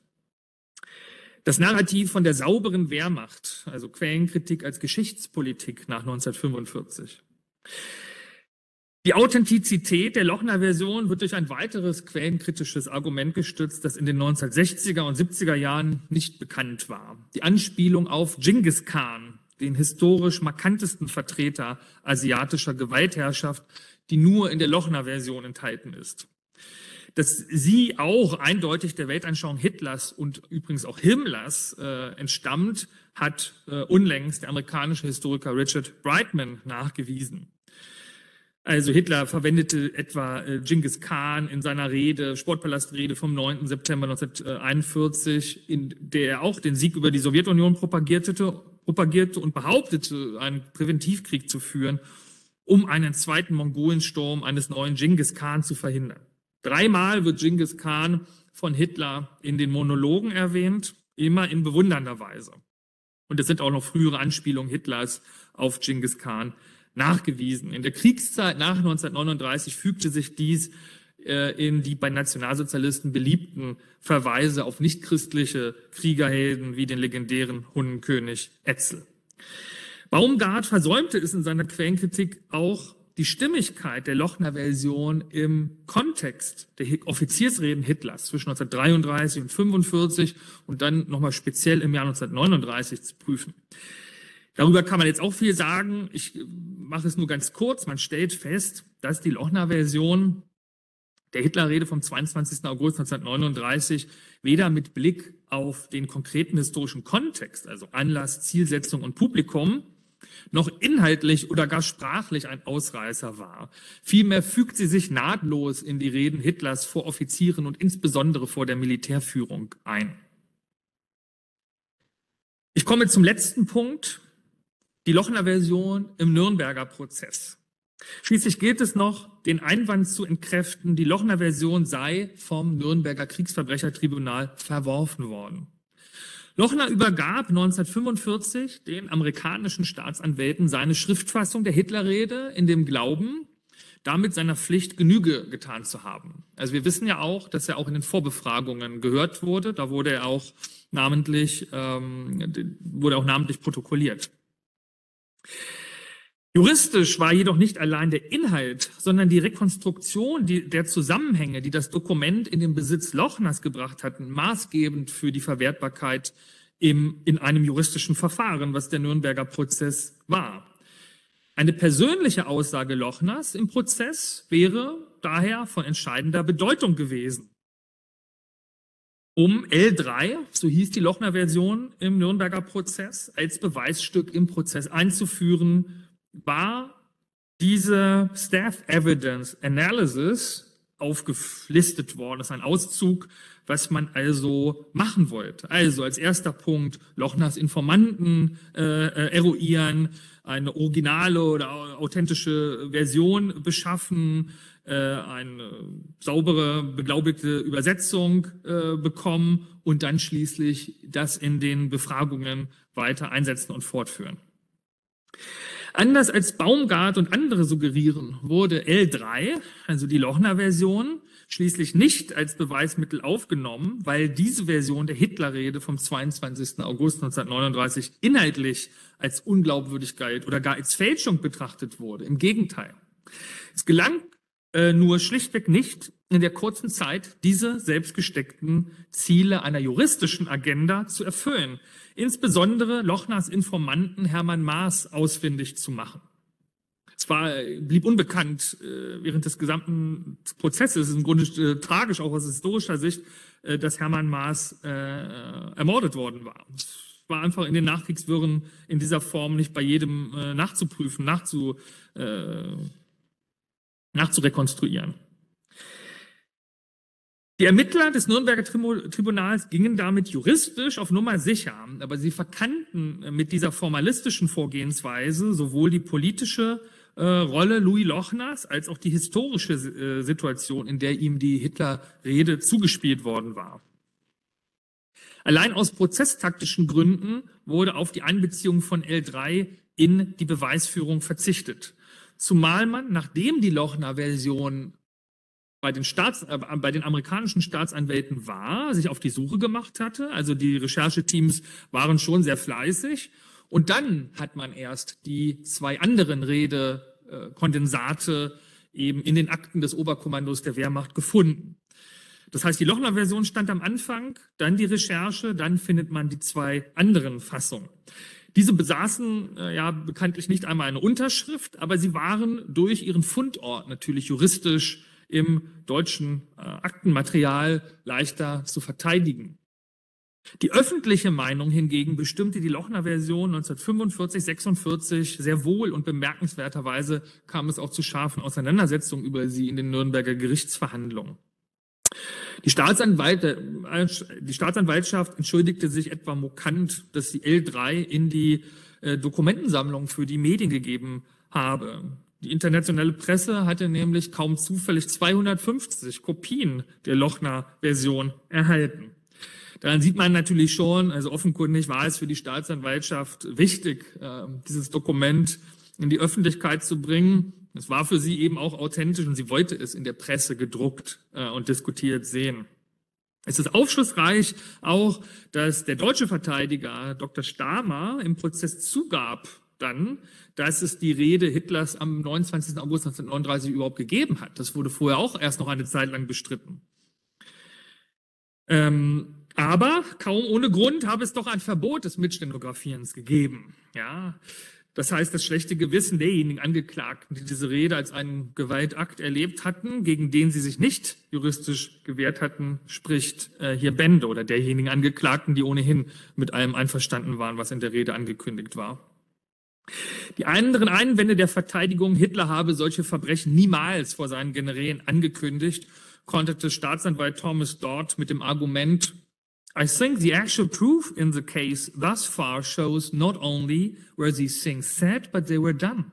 Das Narrativ von der sauberen Wehrmacht, also Quellenkritik als Geschichtspolitik nach 1945. Die Authentizität der Lochner-Version wird durch ein weiteres quellenkritisches Argument gestützt, das in den 1960er und 70er Jahren nicht bekannt war. Die Anspielung auf Genghis Khan, den historisch markantesten Vertreter asiatischer Gewaltherrschaft, die nur in der Lochner-Version enthalten ist dass sie auch eindeutig der Weltanschauung Hitlers und übrigens auch Himmlers äh, entstammt, hat äh, unlängst der amerikanische Historiker Richard Brightman nachgewiesen. Also Hitler verwendete etwa äh, Genghis Khan in seiner Rede, Sportpalastrede vom 9. September 1941, in der er auch den Sieg über die Sowjetunion propagierte, propagierte und behauptete, einen Präventivkrieg zu führen, um einen zweiten Mongolensturm eines neuen Genghis Khan zu verhindern. Dreimal wird Genghis Khan von Hitler in den Monologen erwähnt, immer in bewundernder Weise. Und es sind auch noch frühere Anspielungen Hitlers auf Genghis Khan nachgewiesen. In der Kriegszeit nach 1939 fügte sich dies äh, in die bei Nationalsozialisten beliebten Verweise auf nichtchristliche Kriegerhelden wie den legendären Hunnenkönig Etzel. Baumgart versäumte es in seiner Quellenkritik auch die Stimmigkeit der Lochner-Version im Kontext der Offiziersreden Hitlers zwischen 1933 und 1945 und dann nochmal speziell im Jahr 1939 zu prüfen. Darüber kann man jetzt auch viel sagen. Ich mache es nur ganz kurz. Man stellt fest, dass die Lochner-Version der Hitlerrede vom 22. August 1939 weder mit Blick auf den konkreten historischen Kontext, also Anlass, Zielsetzung und Publikum, noch inhaltlich oder gar sprachlich ein Ausreißer war. Vielmehr fügt sie sich nahtlos in die Reden Hitlers vor Offizieren und insbesondere vor der Militärführung ein. Ich komme zum letzten Punkt, die Lochner Version im Nürnberger Prozess. Schließlich gilt es noch, den Einwand zu entkräften, die Lochner Version sei vom Nürnberger Kriegsverbrechertribunal verworfen worden. Lochner übergab 1945 den amerikanischen Staatsanwälten seine Schriftfassung der Hitlerrede in dem Glauben, damit seiner Pflicht Genüge getan zu haben. Also wir wissen ja auch, dass er auch in den Vorbefragungen gehört wurde. Da wurde er auch namentlich, ähm, wurde auch namentlich protokolliert. Juristisch war jedoch nicht allein der Inhalt, sondern die Rekonstruktion der Zusammenhänge, die das Dokument in den Besitz Lochners gebracht hatten, maßgebend für die Verwertbarkeit im, in einem juristischen Verfahren, was der Nürnberger Prozess war. Eine persönliche Aussage Lochners im Prozess wäre daher von entscheidender Bedeutung gewesen. Um L3, so hieß die Lochner-Version im Nürnberger Prozess, als Beweisstück im Prozess einzuführen, war diese Staff Evidence Analysis aufgelistet worden. Das ist ein Auszug, was man also machen wollte. Also als erster Punkt Lochners Informanten äh, äh, eruieren, eine originale oder authentische Version beschaffen, eine saubere, beglaubigte Übersetzung äh, bekommen und dann schließlich das in den Befragungen weiter einsetzen und fortführen. Anders als Baumgart und andere suggerieren, wurde L3, also die Lochner-Version, schließlich nicht als Beweismittel aufgenommen, weil diese Version der Hitlerrede vom 22. August 1939 inhaltlich als Unglaubwürdigkeit oder gar als Fälschung betrachtet wurde. Im Gegenteil. Es gelang äh, nur schlichtweg nicht in der kurzen Zeit diese selbstgesteckten Ziele einer juristischen Agenda zu erfüllen, insbesondere Lochners Informanten Hermann Maas ausfindig zu machen. Es war, blieb unbekannt äh, während des gesamten Prozesses, im Grunde äh, tragisch auch aus historischer Sicht, äh, dass Hermann Maas äh, ermordet worden war. Es war einfach in den Nachkriegswirren in dieser Form nicht bei jedem äh, nachzuprüfen, nachzu, äh, nachzurekonstruieren. Die Ermittler des Nürnberger Tribunals gingen damit juristisch auf Nummer sicher, aber sie verkannten mit dieser formalistischen Vorgehensweise sowohl die politische äh, Rolle Louis Lochners als auch die historische äh, Situation, in der ihm die Hitler-Rede zugespielt worden war. Allein aus prozesstaktischen Gründen wurde auf die Einbeziehung von L3 in die Beweisführung verzichtet. Zumal man, nachdem die Lochner-Version bei den, Staats, äh, bei den amerikanischen Staatsanwälten war, sich auf die Suche gemacht hatte. Also die Rechercheteams waren schon sehr fleißig und dann hat man erst die zwei anderen Redekondensate eben in den Akten des Oberkommandos der Wehrmacht gefunden. Das heißt, die Lochner-Version stand am Anfang, dann die Recherche, dann findet man die zwei anderen Fassungen. Diese besaßen äh, ja bekanntlich nicht einmal eine Unterschrift, aber sie waren durch ihren Fundort natürlich juristisch im deutschen äh, Aktenmaterial leichter zu verteidigen. Die öffentliche Meinung hingegen bestimmte die Lochner-Version 1945, 46 sehr wohl und bemerkenswerterweise kam es auch zu scharfen Auseinandersetzungen über sie in den Nürnberger Gerichtsverhandlungen. Die, Staatsanwalt, die Staatsanwaltschaft entschuldigte sich etwa mokant, dass die L3 in die äh, Dokumentensammlung für die Medien gegeben habe. Die internationale Presse hatte nämlich kaum zufällig 250 Kopien der Lochner-Version erhalten. Daran sieht man natürlich schon, also offenkundig war es für die Staatsanwaltschaft wichtig, ähm, dieses Dokument in die Öffentlichkeit zu bringen. Es war für sie eben auch authentisch und sie wollte es in der Presse gedruckt äh, und diskutiert sehen. Es ist aufschlussreich auch, dass der deutsche Verteidiger Dr. Stamer im Prozess zugab dann, dass es die Rede Hitlers am 29. August 1939 überhaupt gegeben hat. Das wurde vorher auch erst noch eine Zeit lang bestritten. Ähm, aber kaum ohne Grund habe es doch ein Verbot des Mitstenografierens gegeben. Ja, das heißt, das schlechte Gewissen derjenigen Angeklagten, die diese Rede als einen Gewaltakt erlebt hatten, gegen den sie sich nicht juristisch gewehrt hatten, spricht äh, hier Bände oder derjenigen Angeklagten, die ohnehin mit allem einverstanden waren, was in der Rede angekündigt war. Die anderen Einwände der Verteidigung, Hitler habe solche Verbrechen niemals vor seinen Generälen angekündigt, konterte Staatsanwalt Thomas Dodd mit dem Argument, I think the actual proof in the case thus far shows not only were these things said, but they were done.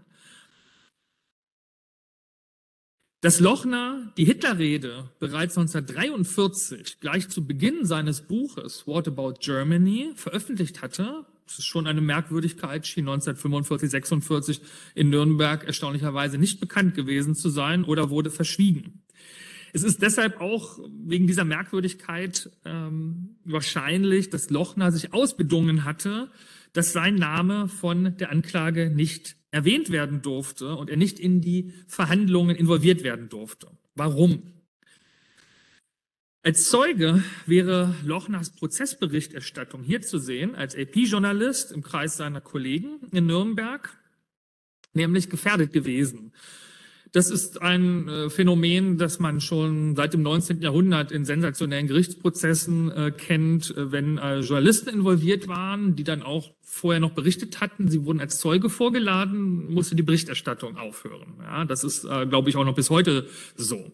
Dass Lochner die Hitlerrede bereits 1943, gleich zu Beginn seines Buches What About Germany, veröffentlicht hatte, das ist schon eine Merkwürdigkeit, schien 1945, 46 in Nürnberg erstaunlicherweise nicht bekannt gewesen zu sein oder wurde verschwiegen. Es ist deshalb auch wegen dieser Merkwürdigkeit ähm, wahrscheinlich, dass Lochner sich ausbedungen hatte, dass sein Name von der Anklage nicht erwähnt werden durfte und er nicht in die Verhandlungen involviert werden durfte. Warum? Als Zeuge wäre Lochners Prozessberichterstattung hier zu sehen, als AP-Journalist im Kreis seiner Kollegen in Nürnberg. nämlich gefährdet gewesen. Das ist ein äh, Phänomen, das man schon seit dem 19. Jahrhundert in sensationellen Gerichtsprozessen äh, kennt, äh, wenn Journalisten involviert waren, die dann auch vorher noch berichtet hatten. Sie wurden als Zeuge vorgeladen, musste die Berichterstattung aufhören. Ja, das ist, glaube ich, auch noch bis heute so.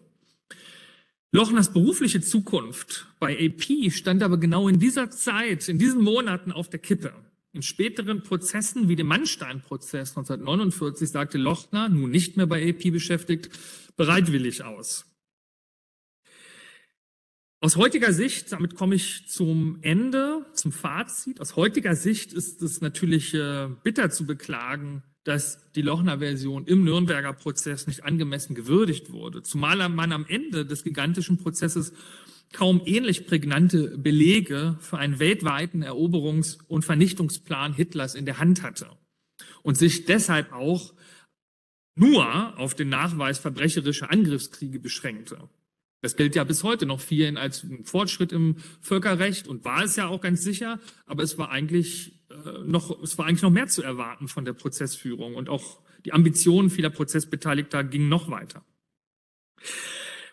Lochners berufliche Zukunft bei AP stand aber genau in dieser Zeit, in diesen Monaten auf der Kippe. In späteren Prozessen wie dem Mannstein-Prozess 1949 sagte Lochner, nun nicht mehr bei AP beschäftigt, bereitwillig aus. Aus heutiger Sicht, damit komme ich zum Ende, zum Fazit. Aus heutiger Sicht ist es natürlich äh, bitter zu beklagen, dass die Lochner-Version im Nürnberger Prozess nicht angemessen gewürdigt wurde. Zumal man am Ende des gigantischen Prozesses kaum ähnlich prägnante Belege für einen weltweiten Eroberungs- und Vernichtungsplan Hitlers in der Hand hatte und sich deshalb auch nur auf den Nachweis verbrecherischer Angriffskriege beschränkte. Das gilt ja bis heute noch vielen als Fortschritt im Völkerrecht und war es ja auch ganz sicher, aber es war eigentlich äh, noch, es war eigentlich noch mehr zu erwarten von der Prozessführung und auch die Ambitionen vieler Prozessbeteiligter gingen noch weiter.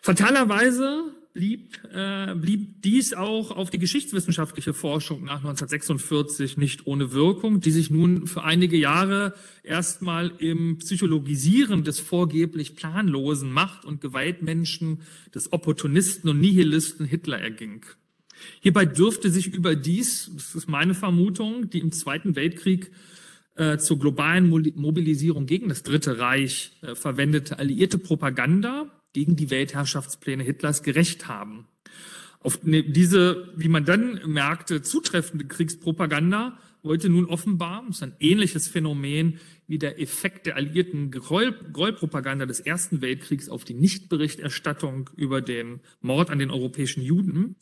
Fatalerweise blieb, äh, blieb dies auch auf die geschichtswissenschaftliche Forschung nach 1946 nicht ohne Wirkung, die sich nun für einige Jahre erstmal im Psychologisieren des vorgeblich planlosen Macht- und Gewaltmenschen, des Opportunisten und Nihilisten Hitler erging. Hierbei dürfte sich überdies, das ist meine Vermutung, die im Zweiten Weltkrieg äh, zur globalen Mobilisierung gegen das Dritte Reich äh, verwendete alliierte Propaganda gegen die Weltherrschaftspläne Hitlers gerecht haben. Auf ne, diese, wie man dann merkte, zutreffende Kriegspropaganda wollte nun offenbar, das ist ein ähnliches Phänomen wie der Effekt der alliierten Gräuelpropaganda des Ersten Weltkriegs auf die Nichtberichterstattung über den Mord an den europäischen Juden,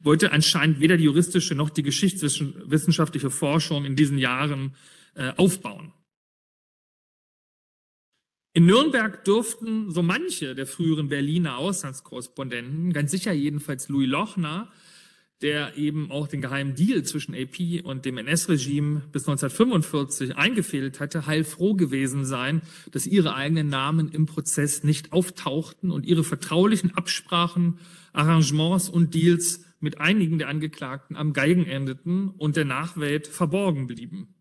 wollte anscheinend weder die juristische noch die geschichtswissenschaftliche Forschung in diesen Jahren äh, aufbauen. In Nürnberg durften so manche der früheren Berliner Auslandskorrespondenten, ganz sicher jedenfalls Louis Lochner, der eben auch den geheimen Deal zwischen AP und dem NS-Regime bis 1945 eingefädelt hatte, heilfroh gewesen sein, dass ihre eigenen Namen im Prozess nicht auftauchten und ihre vertraulichen Absprachen, Arrangements und Deals mit einigen der Angeklagten am Geigen endeten und der Nachwelt verborgen blieben.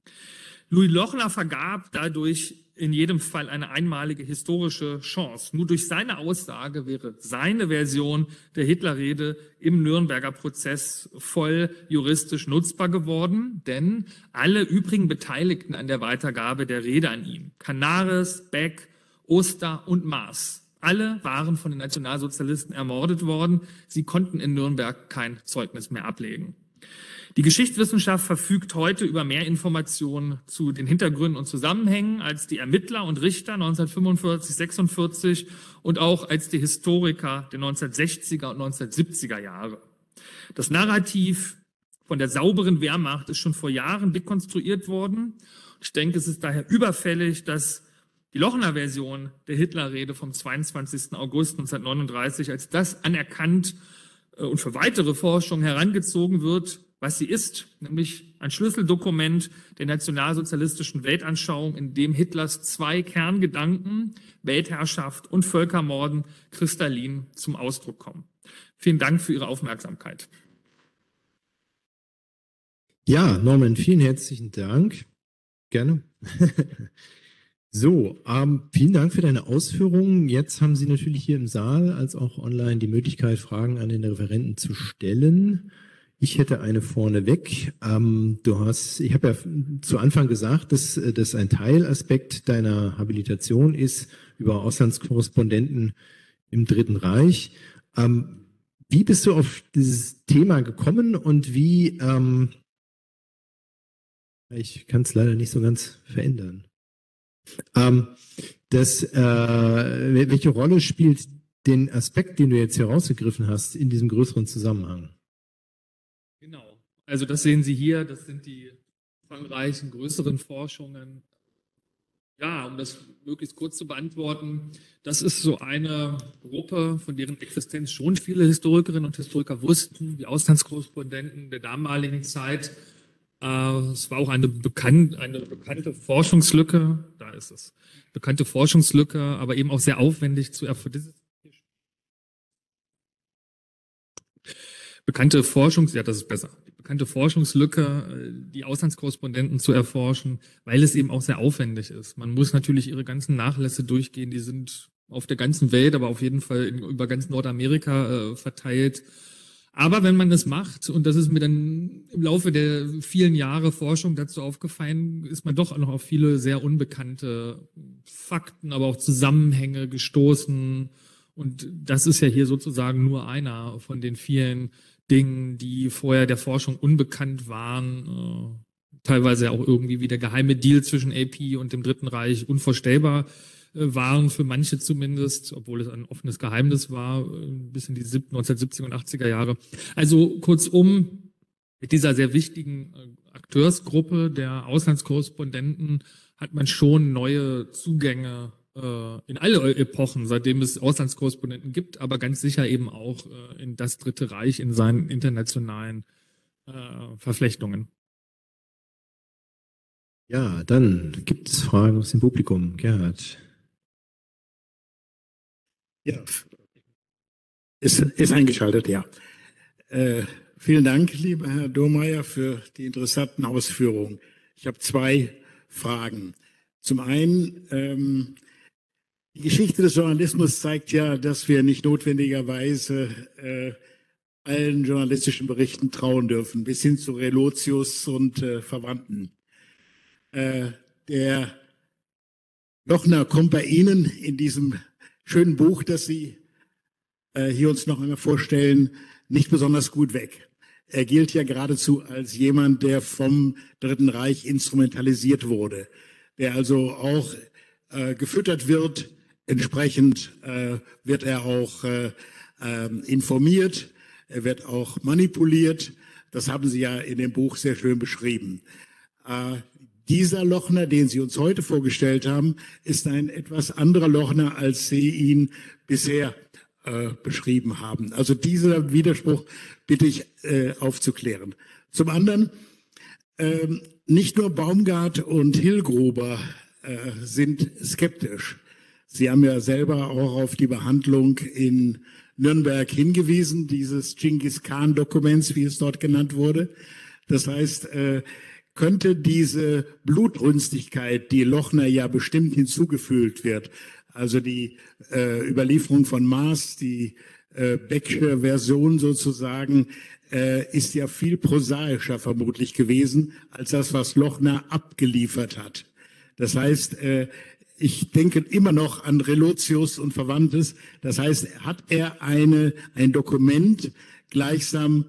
Louis Lochner vergab dadurch in jedem Fall eine einmalige historische Chance. Nur durch seine Aussage wäre seine Version der Hitlerrede im Nürnberger Prozess voll juristisch nutzbar geworden, denn alle übrigen Beteiligten an der Weitergabe der Rede an ihn, Canaris, Beck, Oster und Maas, alle waren von den Nationalsozialisten ermordet worden. Sie konnten in Nürnberg kein Zeugnis mehr ablegen. Die Geschichtswissenschaft verfügt heute über mehr Informationen zu den Hintergründen und Zusammenhängen als die Ermittler und Richter 1945, 46 und auch als die Historiker der 1960er und 1970er Jahre. Das Narrativ von der sauberen Wehrmacht ist schon vor Jahren dekonstruiert worden. Ich denke, es ist daher überfällig, dass die Lochner Version der Hitlerrede vom 22. August 1939 als das anerkannt äh, und für weitere Forschung herangezogen wird, was sie ist, nämlich ein Schlüsseldokument der nationalsozialistischen Weltanschauung, in dem Hitlers zwei Kerngedanken, Weltherrschaft und Völkermorden, kristallin zum Ausdruck kommen. Vielen Dank für Ihre Aufmerksamkeit. Ja, Norman, vielen herzlichen Dank. Gerne. so, ähm, vielen Dank für deine Ausführungen. Jetzt haben Sie natürlich hier im Saal als auch online die Möglichkeit, Fragen an den Referenten zu stellen. Ich hätte eine vorneweg. Ähm, du hast, ich habe ja zu Anfang gesagt, dass das ein Teilaspekt deiner Habilitation ist über Auslandskorrespondenten im Dritten Reich. Ähm, wie bist du auf dieses Thema gekommen und wie, ähm, ich kann es leider nicht so ganz verändern. Ähm, das, äh, welche Rolle spielt den Aspekt, den du jetzt herausgegriffen hast, in diesem größeren Zusammenhang? Genau. Also das sehen Sie hier, das sind die umfangreichen, größeren Forschungen. Ja, um das möglichst kurz zu beantworten, das ist so eine Gruppe, von deren Existenz schon viele Historikerinnen und Historiker wussten, die Auslandskorrespondenten der damaligen Zeit. Äh, es war auch eine, bekannt, eine bekannte Forschungslücke, da ist es, bekannte Forschungslücke, aber eben auch sehr aufwendig zu erforschen. Bekannte Forschungs, ja, das ist besser. Bekannte Forschungslücke, äh, die Auslandskorrespondenten zu erforschen, weil es eben auch sehr aufwendig ist. Man muss natürlich ihre ganzen Nachlässe durchgehen, die sind auf der ganzen Welt, aber auf jeden Fall in, über ganz Nordamerika äh, verteilt. Aber wenn man das macht, und das ist mir dann im Laufe der vielen Jahre Forschung dazu aufgefallen, ist man doch noch auf viele sehr unbekannte Fakten, aber auch Zusammenhänge gestoßen. Und das ist ja hier sozusagen nur einer von den vielen Dingen, die vorher der Forschung unbekannt waren. Äh, teilweise auch irgendwie wie der geheime Deal zwischen AP und dem Dritten Reich unvorstellbar äh, waren für manche zumindest, obwohl es ein offenes Geheimnis war, äh, bis in die 1970er und 80er Jahre. Also kurzum, mit dieser sehr wichtigen Akteursgruppe der Auslandskorrespondenten hat man schon neue Zugänge in alle Epochen, seitdem es Auslandskorrespondenten gibt, aber ganz sicher eben auch in das Dritte Reich in seinen internationalen Verflechtungen. Ja, dann gibt es Fragen aus dem Publikum. Gerhard. Ja, ist, ist eingeschaltet, ja. Äh, vielen Dank, lieber Herr Domeyer, für die interessanten Ausführungen. Ich habe zwei Fragen. Zum einen, ähm, die Geschichte des Journalismus zeigt ja, dass wir nicht notwendigerweise äh, allen journalistischen Berichten trauen dürfen, bis hin zu Relotius und äh, Verwandten. Äh, der Lochner kommt bei Ihnen in diesem schönen Buch, das Sie äh, hier uns noch einmal vorstellen, nicht besonders gut weg. Er gilt ja geradezu als jemand, der vom Dritten Reich instrumentalisiert wurde, der also auch äh, gefüttert wird. Entsprechend äh, wird er auch äh, äh, informiert, er wird auch manipuliert. Das haben Sie ja in dem Buch sehr schön beschrieben. Äh, dieser Lochner, den Sie uns heute vorgestellt haben, ist ein etwas anderer Lochner, als Sie ihn bisher äh, beschrieben haben. Also dieser Widerspruch bitte ich äh, aufzuklären. Zum anderen, äh, nicht nur Baumgart und Hillgruber äh, sind skeptisch. Sie haben ja selber auch auf die Behandlung in Nürnberg hingewiesen, dieses Genghis Khan-Dokuments, wie es dort genannt wurde. Das heißt, äh, könnte diese Blutrünstigkeit, die Lochner ja bestimmt hinzugefügt wird, also die äh, Überlieferung von Mars, die äh, Becksche Version sozusagen, ist ja viel prosaischer vermutlich gewesen als das, was Lochner abgeliefert hat. Das heißt, ich denke immer noch an Relotius und Verwandtes. Das heißt, hat er eine, ein Dokument gleichsam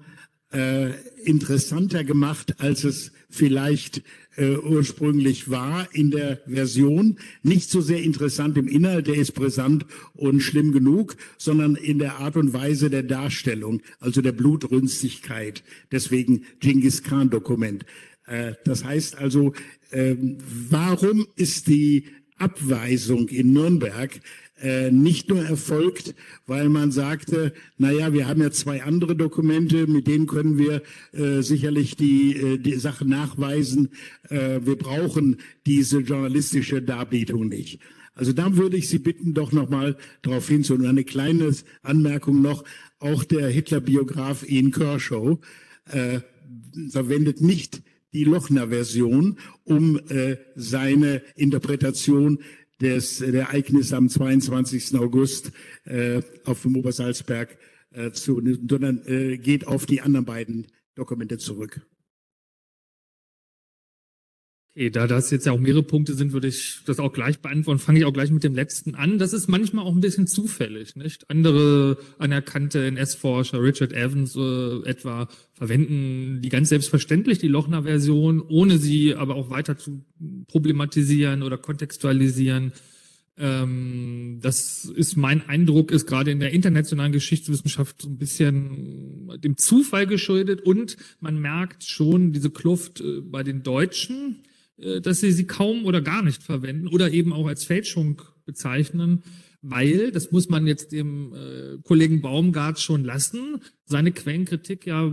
äh, interessanter gemacht, als es vielleicht äh, ursprünglich war in der Version. Nicht so sehr interessant im Inhalt, der ist brisant und schlimm genug, sondern in der Art und Weise der Darstellung, also der Blutrünstigkeit. Deswegen Genghis Khan Dokument. Äh, das heißt also, äh, warum ist die Abweisung in Nürnberg äh, nicht nur erfolgt, weil man sagte, na ja, wir haben ja zwei andere Dokumente, mit denen können wir äh, sicherlich die, äh, die Sache nachweisen. Äh, wir brauchen diese journalistische Darbietung nicht. Also da würde ich Sie bitten, doch nochmal darauf hinzuweisen. Und eine kleine Anmerkung noch, auch der Hitler-Biograf Ian Kershaw äh, verwendet nicht die Lochner-Version, um äh, seine Interpretation des der Ereignisse am 22. August äh, auf dem Obersalzberg äh, zu, sondern äh, geht auf die anderen beiden Dokumente zurück. Okay, da das jetzt ja auch mehrere Punkte sind, würde ich das auch gleich beantworten. Fange ich auch gleich mit dem letzten an. Das ist manchmal auch ein bisschen zufällig, nicht? Andere anerkannte NS-Forscher, Richard Evans äh, etwa, verwenden die ganz selbstverständlich die Lochner-Version, ohne sie aber auch weiter zu problematisieren oder kontextualisieren. Ähm, das ist mein Eindruck, ist gerade in der internationalen Geschichtswissenschaft so ein bisschen dem Zufall geschuldet und man merkt schon diese Kluft äh, bei den Deutschen dass sie sie kaum oder gar nicht verwenden oder eben auch als Fälschung bezeichnen. weil, das muss man jetzt dem äh, Kollegen Baumgart schon lassen, seine Quellenkritik ja,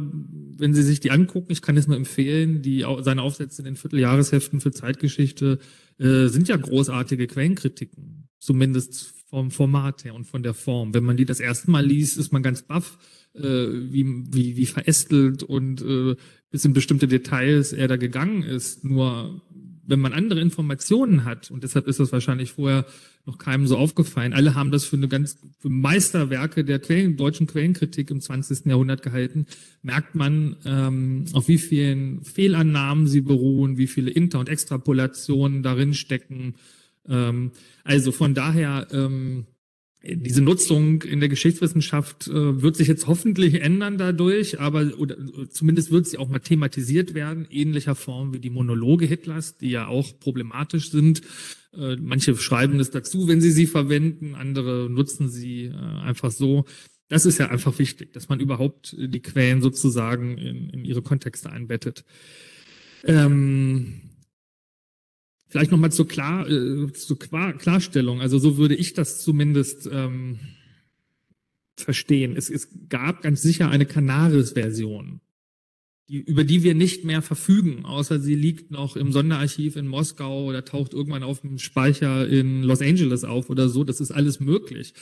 wenn Sie sich die angucken, ich kann es nur empfehlen, die seine Aufsätze in den Vierteljahresheften für Zeitgeschichte äh, sind ja großartige Quellenkritiken, zumindest vom Format her und von der Form. Wenn man die das erste Mal liest, ist man ganz baff, äh, wie, wie, wie verästelt und äh, bis in bestimmte Details er da gegangen ist. Nur wenn man andere Informationen hat, und deshalb ist das wahrscheinlich vorher noch keinem so aufgefallen, alle haben das für eine ganz für Meisterwerke der Quellen, deutschen Quellenkritik im 20. Jahrhundert gehalten, merkt man, ähm, auf wie vielen Fehlannahmen sie beruhen, wie viele Inter- und Extrapolationen darin stecken. Ähm, also von daher, ähm, diese Nutzung in der Geschichtswissenschaft äh, wird sich jetzt hoffentlich ändern dadurch, aber oder zumindest wird sie auch mal thematisiert werden, ähnlicher Form wie die Monologe Hitlers, die ja auch problematisch sind. Äh, manche schreiben es dazu, wenn sie sie verwenden, andere nutzen sie äh, einfach so. Das ist ja einfach wichtig, dass man überhaupt die Quellen sozusagen in, in ihre Kontexte einbettet. Ähm, Vielleicht nochmal zur, Klar, äh, zur Klarstellung. Also so würde ich das zumindest ähm, verstehen. Es, es gab ganz sicher eine Canaris-Version, die, über die wir nicht mehr verfügen, außer sie liegt noch im Sonderarchiv in Moskau oder taucht irgendwann auf dem Speicher in Los Angeles auf oder so. Das ist alles möglich.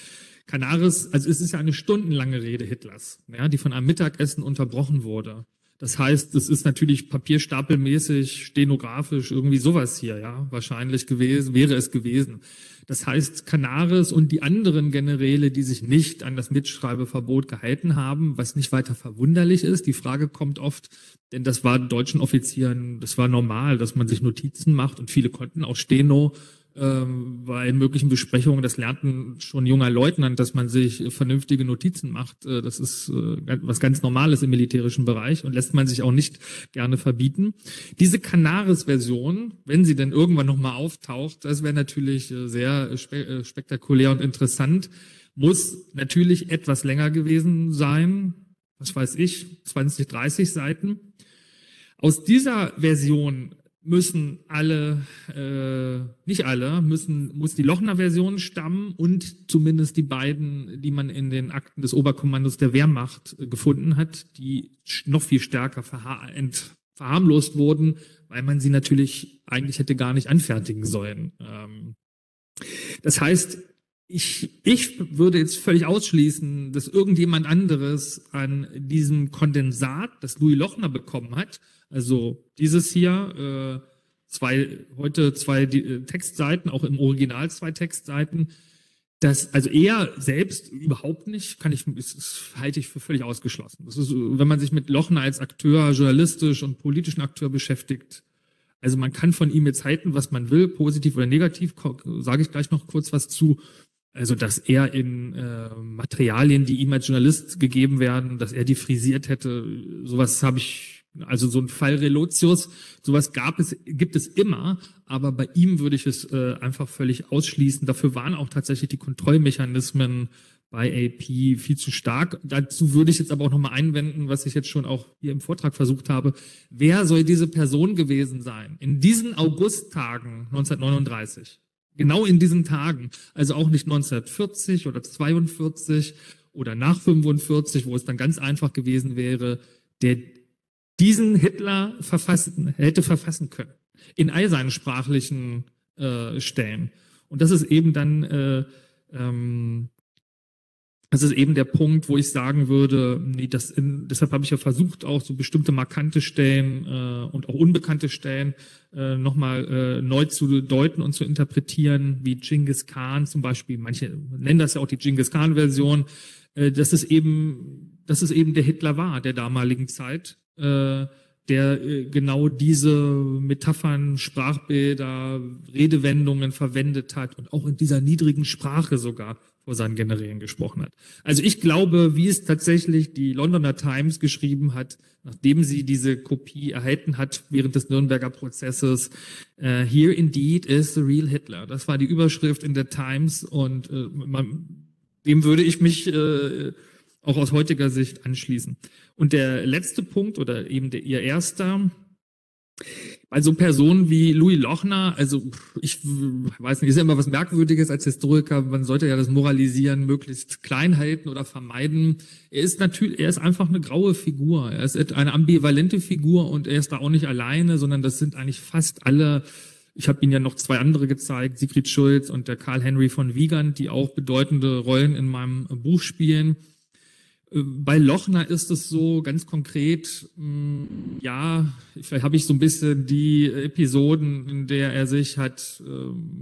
Canaris, also es ist ja eine stundenlange Rede Hitlers, ja, die von einem Mittagessen unterbrochen wurde. Das heißt, es ist natürlich papierstapelmäßig, stenografisch, irgendwie sowas hier, ja, wahrscheinlich gewesen, wäre es gewesen. Das heißt, Canaris und die anderen Generäle, die sich nicht an das Mitschreibeverbot gehalten haben, was nicht weiter verwunderlich ist. Die Frage kommt oft, denn das war deutschen Offizieren, das war normal, dass man sich Notizen macht und viele konnten auch Steno ähm, bei möglichen Besprechungen, das lernten schon junger Leutnant, dass man sich vernünftige Notizen macht. Äh, das ist äh, was ganz Normales im militärischen Bereich und lässt man sich auch nicht gerne verbieten. Diese Canaris-Version, wenn sie denn irgendwann nochmal auftaucht, das wäre natürlich äh, sehr spe spektakulär und interessant, muss natürlich etwas länger gewesen sein. Was weiß ich, 20, 30 Seiten. Aus dieser Version müssen alle, äh, nicht alle, müssen, muss die Lochner-Version stammen und zumindest die beiden, die man in den Akten des Oberkommandos der Wehrmacht äh, gefunden hat, die noch viel stärker verha verharmlost wurden, weil man sie natürlich eigentlich hätte gar nicht anfertigen sollen. Ähm, das heißt, ich, ich würde jetzt völlig ausschließen, dass irgendjemand anderes an diesem Kondensat, das Louis Lochner bekommen hat, also dieses hier, äh, zwei, heute zwei äh, Textseiten, auch im Original zwei Textseiten. Das, also er selbst überhaupt nicht, kann ich, das, das halte ich für völlig ausgeschlossen. Das ist, wenn man sich mit Lochner als Akteur, journalistisch und politischen Akteur beschäftigt, also man kann von ihm jetzt halten, was man will, positiv oder negativ, sage ich gleich noch kurz was zu. Also, dass er in äh, Materialien, die ihm als Journalist gegeben werden, dass er die frisiert hätte, sowas habe ich also so ein Fall Relotius, sowas gab es, gibt es immer, aber bei ihm würde ich es äh, einfach völlig ausschließen. Dafür waren auch tatsächlich die Kontrollmechanismen bei AP viel zu stark. Dazu würde ich jetzt aber auch nochmal einwenden, was ich jetzt schon auch hier im Vortrag versucht habe. Wer soll diese Person gewesen sein? In diesen Augusttagen 1939, genau in diesen Tagen, also auch nicht 1940 oder 42 oder nach 45, wo es dann ganz einfach gewesen wäre, der diesen Hitler verfassen, hätte verfassen können. In all seinen sprachlichen äh, Stellen. Und das ist eben dann, äh, ähm, das ist eben der Punkt, wo ich sagen würde, nee, das in, deshalb habe ich ja versucht, auch so bestimmte markante Stellen äh, und auch unbekannte Stellen äh, nochmal äh, neu zu deuten und zu interpretieren, wie Genghis Khan zum Beispiel, manche nennen das ja auch die Genghis Khan-Version, äh, dass es eben, dass es eben der Hitler war der damaligen Zeit äh, der äh, genau diese Metaphern, Sprachbilder, Redewendungen verwendet hat und auch in dieser niedrigen Sprache sogar vor seinen Generälen gesprochen hat. Also ich glaube, wie es tatsächlich die Londoner Times geschrieben hat, nachdem sie diese Kopie erhalten hat während des Nürnberger Prozesses, uh, Here indeed is the real Hitler. Das war die Überschrift in der Times und äh, man, dem würde ich mich äh, auch aus heutiger Sicht anschließen. Und der letzte Punkt oder eben der, ihr erster, bei so Personen wie Louis Lochner, also ich weiß nicht, ist ja immer was Merkwürdiges als Historiker, man sollte ja das Moralisieren möglichst klein halten oder vermeiden. Er ist natürlich, er ist einfach eine graue Figur. Er ist eine ambivalente Figur und er ist da auch nicht alleine, sondern das sind eigentlich fast alle ich habe Ihnen ja noch zwei andere gezeigt, Sigrid Schulz und der Karl Henry von Wiegand, die auch bedeutende Rollen in meinem Buch spielen. Äh, bei Lochner ist es so ganz konkret, mm, ja, vielleicht habe ich so ein bisschen die Episoden, in der er sich hat äh,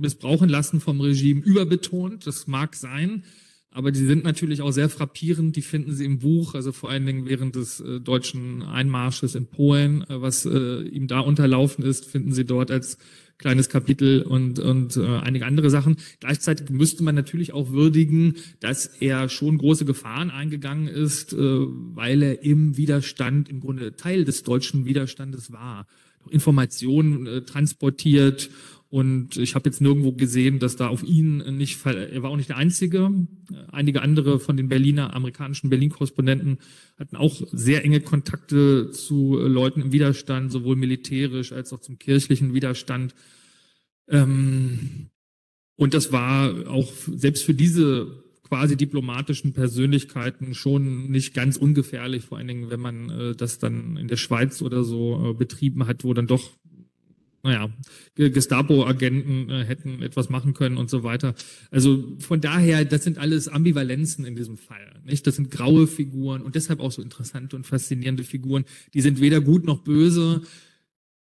missbrauchen lassen vom Regime, überbetont. Das mag sein, aber die sind natürlich auch sehr frappierend. Die finden Sie im Buch, also vor allen Dingen während des äh, deutschen Einmarsches in Polen, was ihm da unterlaufen ist, finden Sie dort als kleines Kapitel und, und äh, einige andere Sachen. Gleichzeitig müsste man natürlich auch würdigen, dass er schon große Gefahren eingegangen ist, äh, weil er im Widerstand, im Grunde Teil des deutschen Widerstandes war. Informationen äh, transportiert und ich habe jetzt nirgendwo gesehen, dass da auf ihn nicht, er war auch nicht der Einzige. Einige andere von den Berliner, amerikanischen Berlin-Korrespondenten hatten auch sehr enge Kontakte zu Leuten im Widerstand, sowohl militärisch als auch zum kirchlichen Widerstand. Ähm, und das war auch selbst für diese quasi diplomatischen Persönlichkeiten schon nicht ganz ungefährlich, vor allen Dingen, wenn man äh, das dann in der Schweiz oder so äh, betrieben hat, wo dann doch naja, Gestapo-Agenten äh, hätten etwas machen können und so weiter. Also von daher, das sind alles Ambivalenzen in diesem Fall. Nicht? Das sind graue Figuren und deshalb auch so interessante und faszinierende Figuren. Die sind weder gut noch böse.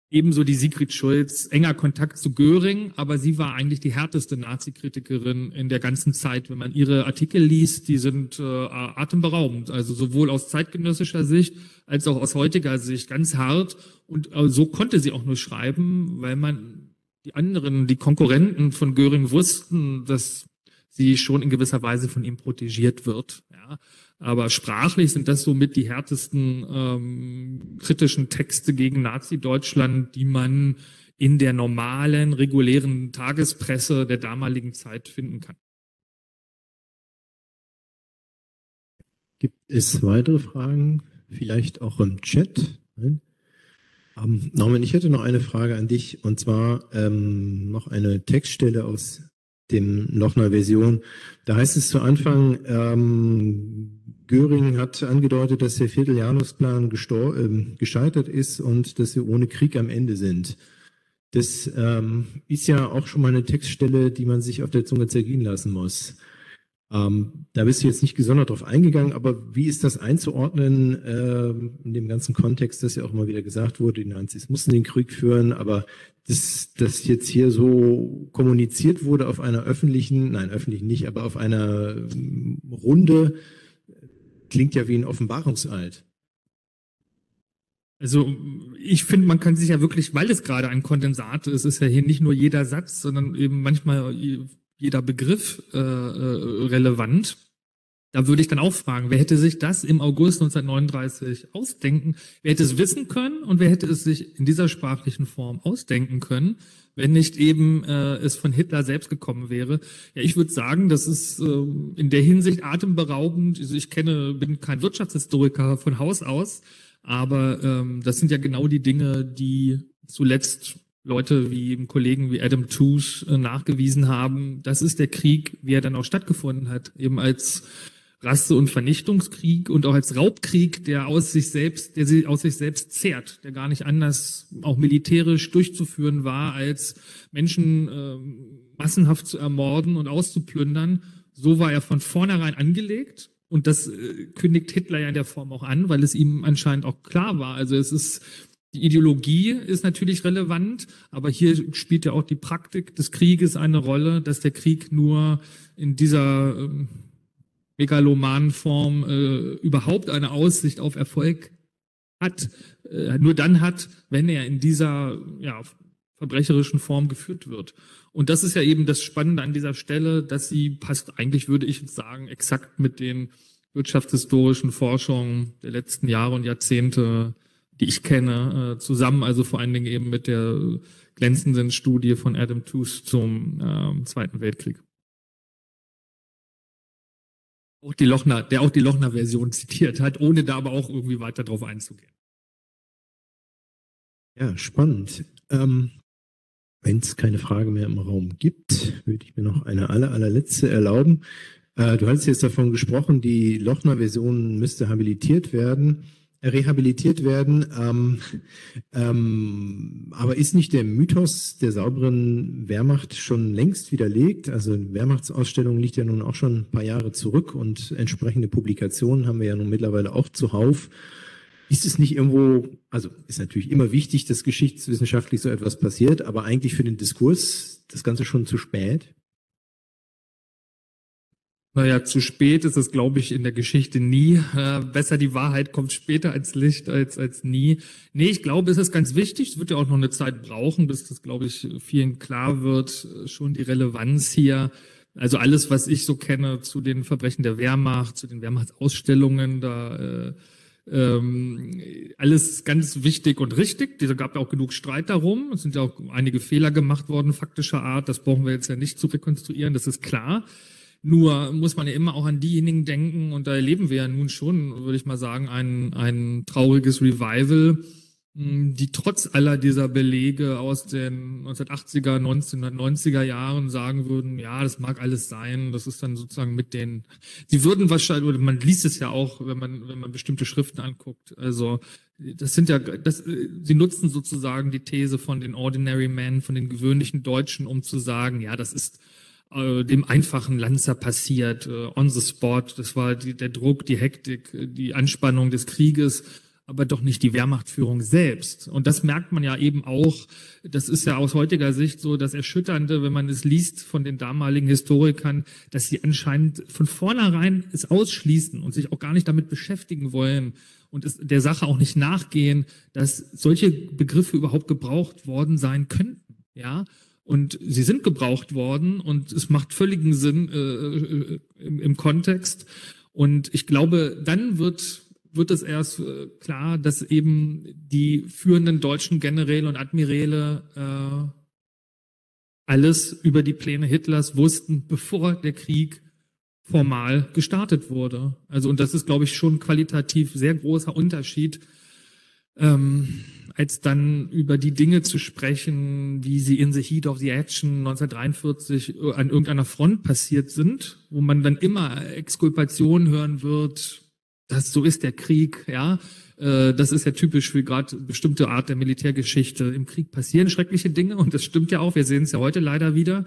Ebenso die Sigrid Schulz, enger Kontakt zu Göring, aber sie war eigentlich die härteste Nazi-Kritikerin in der ganzen Zeit. Wenn man ihre Artikel liest, die sind äh, atemberaubend, also sowohl aus zeitgenössischer Sicht als auch aus heutiger Sicht ganz hart. Und äh, so konnte sie auch nur schreiben, weil man die anderen, die Konkurrenten von Göring wussten, dass sie schon in gewisser Weise von ihm protegiert wird. Ja. Aber sprachlich sind das somit die härtesten ähm, kritischen Texte gegen Nazi-Deutschland, die man in der normalen, regulären Tagespresse der damaligen Zeit finden kann. Gibt es weitere Fragen? Vielleicht auch im Chat? Nein? Ähm, Norman, ich hätte noch eine Frage an dich und zwar ähm, noch eine Textstelle aus dem Lochner Version. Da heißt es zu Anfang, ähm, Göring hat angedeutet, dass der Vierteljahresplan äh, gescheitert ist und dass wir ohne Krieg am Ende sind. Das ähm, ist ja auch schon mal eine Textstelle, die man sich auf der Zunge zergehen lassen muss. Ähm, da bist du jetzt nicht gesondert drauf eingegangen, aber wie ist das einzuordnen äh, in dem ganzen Kontext, dass ja auch mal wieder gesagt wurde, die Nazis mussten den Krieg führen, aber dass das jetzt hier so kommuniziert wurde auf einer öffentlichen, nein, öffentlich nicht, aber auf einer ähm, Runde, klingt ja wie ein Offenbarungseid. Also ich finde, man kann sich ja wirklich, weil es gerade ein Kondensat ist, ist ja hier nicht nur jeder Satz, sondern eben manchmal jeder Begriff äh, äh, relevant. Da würde ich dann auch fragen, wer hätte sich das im August 1939 ausdenken? Wer hätte es wissen können und wer hätte es sich in dieser sprachlichen Form ausdenken können, wenn nicht eben äh, es von Hitler selbst gekommen wäre? Ja, ich würde sagen, das ist äh, in der Hinsicht atemberaubend. Also ich kenne, bin kein Wirtschaftshistoriker von Haus aus, aber ähm, das sind ja genau die Dinge, die zuletzt Leute wie Kollegen wie Adam Tooze äh, nachgewiesen haben, das ist der Krieg, wie er dann auch stattgefunden hat, eben als Rasse- und Vernichtungskrieg und auch als Raubkrieg, der aus sich selbst, der sich aus sich selbst zehrt, der gar nicht anders auch militärisch durchzuführen war, als Menschen äh, massenhaft zu ermorden und auszuplündern. So war er von vornherein angelegt. Und das äh, kündigt Hitler ja in der Form auch an, weil es ihm anscheinend auch klar war. Also es ist die Ideologie ist natürlich relevant, aber hier spielt ja auch die Praktik des Krieges eine Rolle, dass der Krieg nur in dieser ähm, megalomanen Form äh, überhaupt eine Aussicht auf Erfolg hat, äh, nur dann hat, wenn er in dieser ja, verbrecherischen Form geführt wird. Und das ist ja eben das Spannende an dieser Stelle, dass sie passt eigentlich, würde ich sagen, exakt mit den wirtschaftshistorischen Forschungen der letzten Jahre und Jahrzehnte die ich kenne, äh, zusammen, also vor allen Dingen eben mit der glänzenden Studie von Adam Tooze zum äh, Zweiten Weltkrieg. Auch die Lochner, der auch die Lochner-Version zitiert hat, ohne da aber auch irgendwie weiter drauf einzugehen. Ja, spannend. Ähm, Wenn es keine Frage mehr im Raum gibt, würde ich mir noch eine aller, allerletzte erlauben. Äh, du hast jetzt davon gesprochen, die Lochner-Version müsste habilitiert werden rehabilitiert werden. Ähm, ähm, aber ist nicht der Mythos der sauberen Wehrmacht schon längst widerlegt? Also Wehrmachtsausstellung liegt ja nun auch schon ein paar Jahre zurück und entsprechende Publikationen haben wir ja nun mittlerweile auch zuhauf. Ist es nicht irgendwo, also ist natürlich immer wichtig, dass geschichtswissenschaftlich so etwas passiert, aber eigentlich für den Diskurs das Ganze schon zu spät? Naja, zu spät ist es, glaube ich, in der Geschichte nie. Äh, besser die Wahrheit kommt später als Licht als, als nie. Nee, ich glaube, es ist ganz wichtig. Es wird ja auch noch eine Zeit brauchen, bis das, glaube ich, vielen klar wird, äh, schon die Relevanz hier. Also alles, was ich so kenne zu den Verbrechen der Wehrmacht, zu den Wehrmachtsausstellungen, da äh, ähm, alles ganz wichtig und richtig. Da gab ja auch genug Streit darum. Es sind ja auch einige Fehler gemacht worden, faktischer Art. Das brauchen wir jetzt ja nicht zu rekonstruieren, das ist klar. Nur muss man ja immer auch an diejenigen denken, und da erleben wir ja nun schon, würde ich mal sagen, ein, ein trauriges Revival, hm, die trotz aller dieser Belege aus den 1980er, 1990er Jahren sagen würden, ja, das mag alles sein, das ist dann sozusagen mit den, sie würden wahrscheinlich, oder man liest es ja auch, wenn man, wenn man bestimmte Schriften anguckt, also das sind ja, das, sie nutzen sozusagen die These von den Ordinary Men, von den gewöhnlichen Deutschen, um zu sagen, ja, das ist äh, dem einfachen Lanzer passiert, äh, on the spot. Das war die, der Druck, die Hektik, die Anspannung des Krieges, aber doch nicht die Wehrmachtführung selbst. Und das merkt man ja eben auch. Das ist ja aus heutiger Sicht so das Erschütternde, wenn man es liest von den damaligen Historikern, dass sie anscheinend von vornherein es ausschließen und sich auch gar nicht damit beschäftigen wollen und es der Sache auch nicht nachgehen, dass solche Begriffe überhaupt gebraucht worden sein könnten. Ja, und sie sind gebraucht worden und es macht völligen Sinn äh, äh, im, im, Kontext. Und ich glaube, dann wird, wird es erst äh, klar, dass eben die führenden deutschen Generäle und Admiräle äh, alles über die Pläne Hitlers wussten, bevor der Krieg formal gestartet wurde. Also, und das ist, glaube ich, schon qualitativ sehr großer Unterschied. Ähm, als dann über die Dinge zu sprechen, wie sie in The Heat of the Action 1943 an irgendeiner Front passiert sind, wo man dann immer Exkulpation hören wird, dass so ist der Krieg, ja. Äh, das ist ja typisch für gerade bestimmte Art der Militärgeschichte. Im Krieg passieren schreckliche Dinge und das stimmt ja auch. Wir sehen es ja heute leider wieder.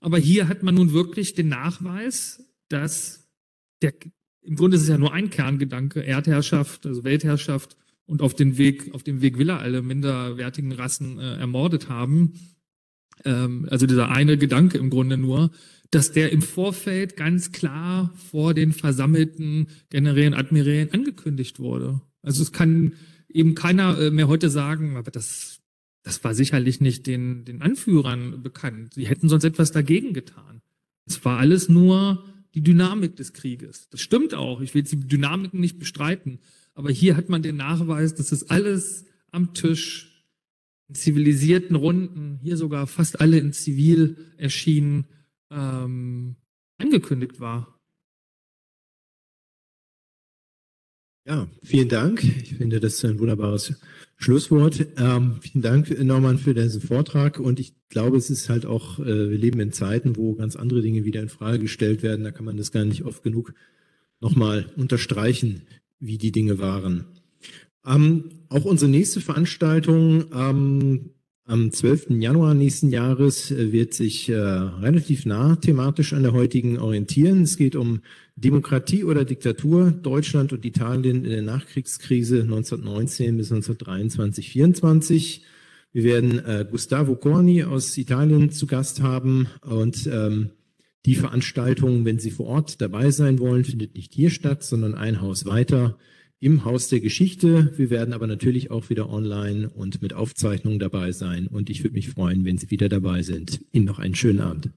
Aber hier hat man nun wirklich den Nachweis, dass der, im Grunde ist es ja nur ein Kerngedanke, Erdherrschaft, also Weltherrschaft, und auf den Weg, auf dem Weg will er alle minderwertigen Rassen äh, ermordet haben. Ähm, also dieser eine Gedanke im Grunde nur, dass der im Vorfeld ganz klar vor den versammelten Generälen, Admirälen angekündigt wurde. Also es kann eben keiner äh, mehr heute sagen, aber das, das war sicherlich nicht den, den Anführern bekannt. Sie hätten sonst etwas dagegen getan. Es war alles nur die Dynamik des Krieges. Das stimmt auch. Ich will die Dynamiken nicht bestreiten. Aber hier hat man den Nachweis, dass es alles am Tisch in zivilisierten Runden, hier sogar fast alle in Zivil erschienen, ähm, angekündigt war. Ja, vielen Dank. Ich finde, das ist ein wunderbares Schlusswort. Ähm, vielen Dank, Norman, für diesen Vortrag. Und ich glaube, es ist halt auch, äh, wir leben in Zeiten, wo ganz andere Dinge wieder in Frage gestellt werden. Da kann man das gar nicht oft genug nochmal unterstreichen, wie die Dinge waren. Ähm, auch unsere nächste Veranstaltung ähm, am 12. Januar nächsten Jahres äh, wird sich äh, relativ nah thematisch an der heutigen orientieren. Es geht um Demokratie oder Diktatur, Deutschland und Italien in der Nachkriegskrise 1919 bis 1923, 24. Wir werden äh, Gustavo Corni aus Italien zu Gast haben und ähm, die Veranstaltung, wenn Sie vor Ort dabei sein wollen, findet nicht hier statt, sondern ein Haus weiter im Haus der Geschichte. Wir werden aber natürlich auch wieder online und mit Aufzeichnungen dabei sein. Und ich würde mich freuen, wenn Sie wieder dabei sind. Ihnen noch einen schönen Abend.